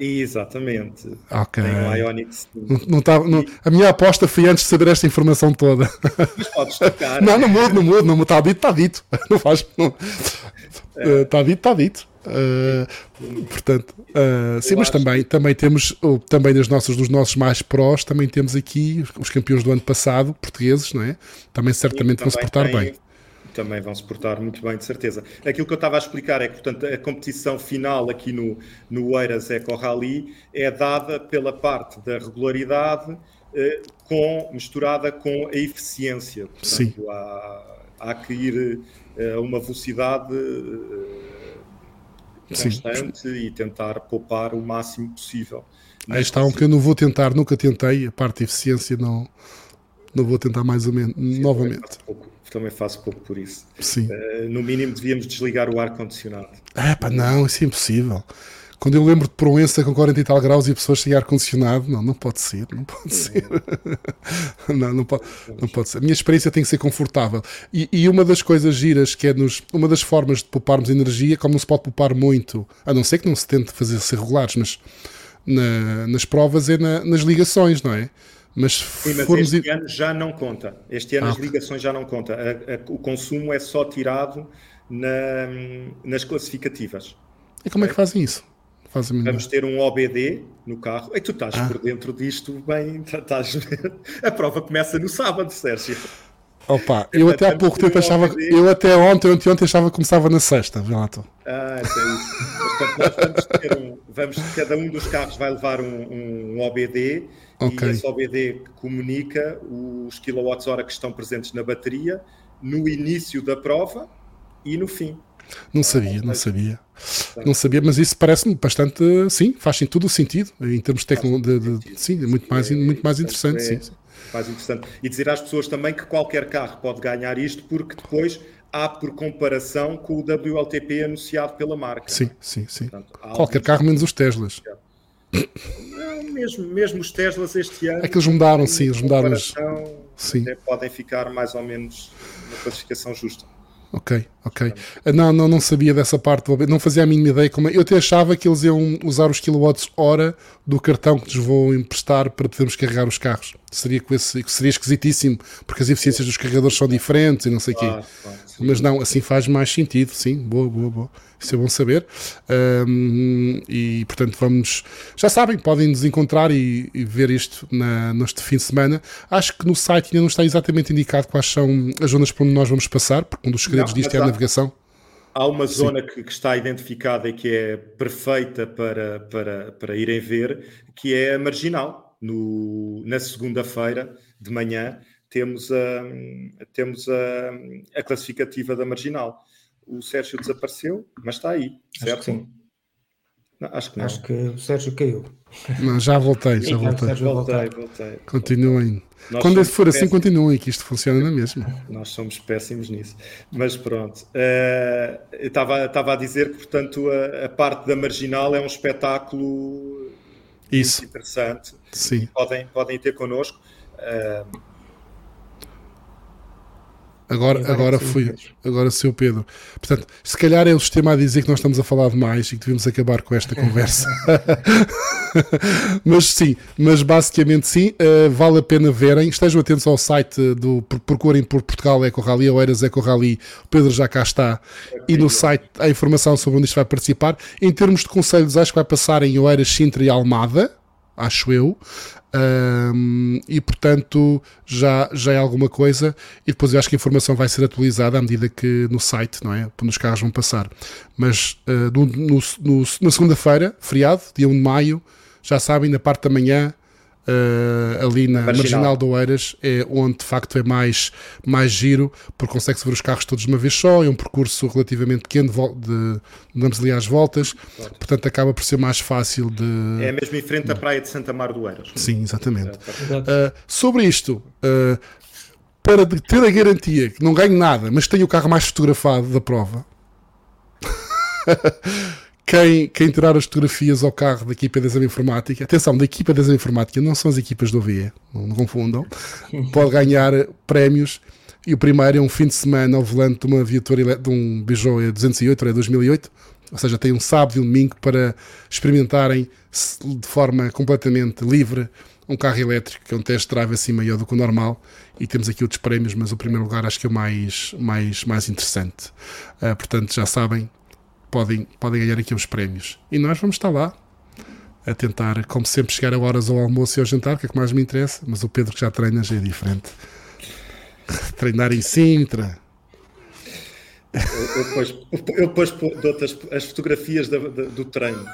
Exatamente. Ok. Tem um Ionix. Não, não tá, não, a minha aposta foi antes de saber esta informação toda. Mas podes tocar. não, não mudo, não mudo, não está dito, está dito. Não faz. Não. É. Está dito, está dito. Uh, portanto, uh, sim, mas também, também temos, também das nossas, dos nossos mais prós, também temos aqui os campeões do ano passado, portugueses, não é? Também certamente sim, vão se portar bem. Também vão se portar muito bem, de certeza. Aquilo que eu estava a explicar é que, portanto, a competição final aqui no, no Eiras Eco Rally é dada pela parte da regularidade eh, com, misturada com a eficiência. Portanto, sim. Há, há que ir eh, a uma velocidade constante Sim. e tentar poupar o máximo possível. Aí está um que eu não vou tentar, nunca tentei, a parte de eficiência não, não vou tentar mais ou menos, Sim, novamente. Pouco, também faço pouco por isso. Sim. Uh, no mínimo devíamos desligar o ar-condicionado. É pá, não, isso é impossível. Quando eu lembro de Proença com 40 e tal graus e pessoas sem ar-condicionado, não, não pode ser, não pode ser. não, não pode, não pode ser. A minha experiência tem que ser confortável. E, e, uma das coisas giras que é nos, uma das formas de pouparmos energia, como não se pode poupar muito, a não ser que não se tente fazer ser regulares, mas na, nas provas é na, nas ligações, não é? Mas, Sim, mas formos... este ano já não conta. Este ano ah, as ligações já não conta. A, a, o consumo é só tirado na, nas classificativas. E como é que fazem isso? Vamos ter um OBD no carro. E tu estás ah. por dentro disto bem. Tá, estás... A prova começa no sábado, Sérgio. Opa, eu até há pouco tempo achava. Eu até ontem, ontem, ontem achava que começava na sexta, vê lá tu. Ah, é isso. Portanto, nós vamos ter um. Vamos, cada um dos carros vai levar um, um OBD okay. e esse OBD comunica os quilowatts-hora que estão presentes na bateria no início da prova e no fim. Não sabia, não sabia. Não sabia, mas isso parece-me bastante, sim, faz sim todo o sentido em termos de tecnologia. Sim, é muito mais, muito mais interessante. Sim, sim. Mais interessante. E dizer às pessoas também que qualquer carro pode ganhar isto, porque depois há por comparação com o WLTP anunciado pela marca. Sim, sim, sim. Portanto, qualquer carro menos os Teslas. Não, mesmo, mesmo os Teslas este ano. É que eles mudaram, sim, eles mudaram. Sim. podem ficar mais ou menos na classificação justa. Ok, ok. Não, não, não sabia dessa parte, não fazia a mínima ideia. Como... É. Eu até achava que eles iam usar os kilowatts hora do cartão que lhes vão emprestar para podermos carregar os carros. Seria, seria esquisitíssimo, porque as eficiências dos carregadores são diferentes e não sei o claro, quê. Claro, Mas não, assim faz mais sentido, sim. Boa, boa, boa. Isso é bom saber. Um, e portanto, vamos. Já sabem, podem nos encontrar e, e ver isto na, neste fim de semana. Acho que no site ainda não está exatamente indicado quais são as zonas por onde nós vamos passar, porque um dos segredos não, disto é a navegação. Há uma Sim. zona que, que, está identificada e que é perfeita para, para, para irem ver, que é a marginal. No, na segunda-feira de manhã temos a, temos a, a classificativa da marginal o Sérgio desapareceu, mas está aí, certo? Acho que sim. Não, acho que não. Acho que o Sérgio caiu. Não, já voltei, já voltei. Voltei, voltei. Continuem. Nós Quando for assim, continuem, que isto funciona na mesma. Nós somos péssimos nisso. Mas pronto. Uh, eu estava a dizer que, portanto, a, a, parte da marginal é um espetáculo Isso. interessante. Sim. Podem, podem ter connosco. Uh, Agora, agora fui, agora seu Pedro. Portanto, se calhar é o sistema a dizer que nós estamos a falar demais e que devemos acabar com esta conversa. mas sim, mas basicamente sim, uh, vale a pena verem. Estejam atentos ao site do procurem por Portugal Eco Rally ou Eras Eco Rally. O Pedro já cá está. E no site há informação sobre onde isto vai participar. Em termos de conselhos, acho que vai passar em Oeiras, Sintra e Almada acho eu. Um, e portanto já, já é alguma coisa e depois eu acho que a informação vai ser atualizada à medida que no site, não é? Onde os carros vão passar. Mas uh, no, no, no, na segunda-feira, feriado, dia 1 de maio, já sabem, na parte da manhã uh, ali na Marginal. Marginal de Oeiras, é onde de facto é mais, mais giro, porque consegue-se ver os carros todos de uma vez só, é um percurso relativamente pequeno, de, damos ali às voltas, claro. portanto acaba por ser mais fácil de... É mesmo em frente à praia de Santa Mar do Oeiras. Sim, exatamente. Uh, sobre isto... Uh, para ter a garantia que não ganho nada, mas tenho o carro mais fotografado da prova, quem, quem tirar as fotografias ao carro da equipa de exame informática, atenção, da equipa de exame informática não são as equipas do OVE, não, não confundam, pode ganhar prémios. E o primeiro é um fim de semana ao volante de uma viatura de um Peugeot 208, é 2008, ou seja, tem um sábado e um domingo para experimentarem de forma completamente livre um carro elétrico, que é um test drive assim maior do que o normal. E temos aqui outros prémios, mas o primeiro lugar acho que é o mais, mais, mais interessante. Uh, portanto, já sabem, podem, podem ganhar aqui uns prémios. E nós vamos estar lá a tentar, como sempre, chegar a horas ao almoço e ao jantar, que é que mais me interessa, mas o Pedro que já treina já é diferente. Treinar em Sintra. Eu, depois, eu depois dou-te as, as fotografias da, da, do treino.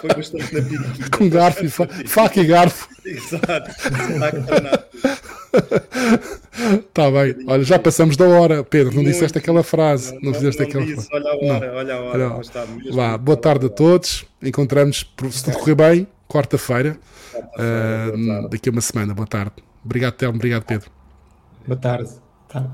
Foi bastante na Com garfo, e fa faca e garfo. Exato. Está bem. Olha, já passamos da hora, Pedro. Não Muito disseste aquela frase. Não, não, não fizeste não aquela disse, frase. Olha a hora, não. olha a hora. Não. Está Vá, boa tarde a todos. Encontramos, se tudo correr bem, quarta-feira. Uh, daqui a uma semana. Boa tarde. Obrigado, Telmo. Obrigado, Pedro. Boa tarde. Tá.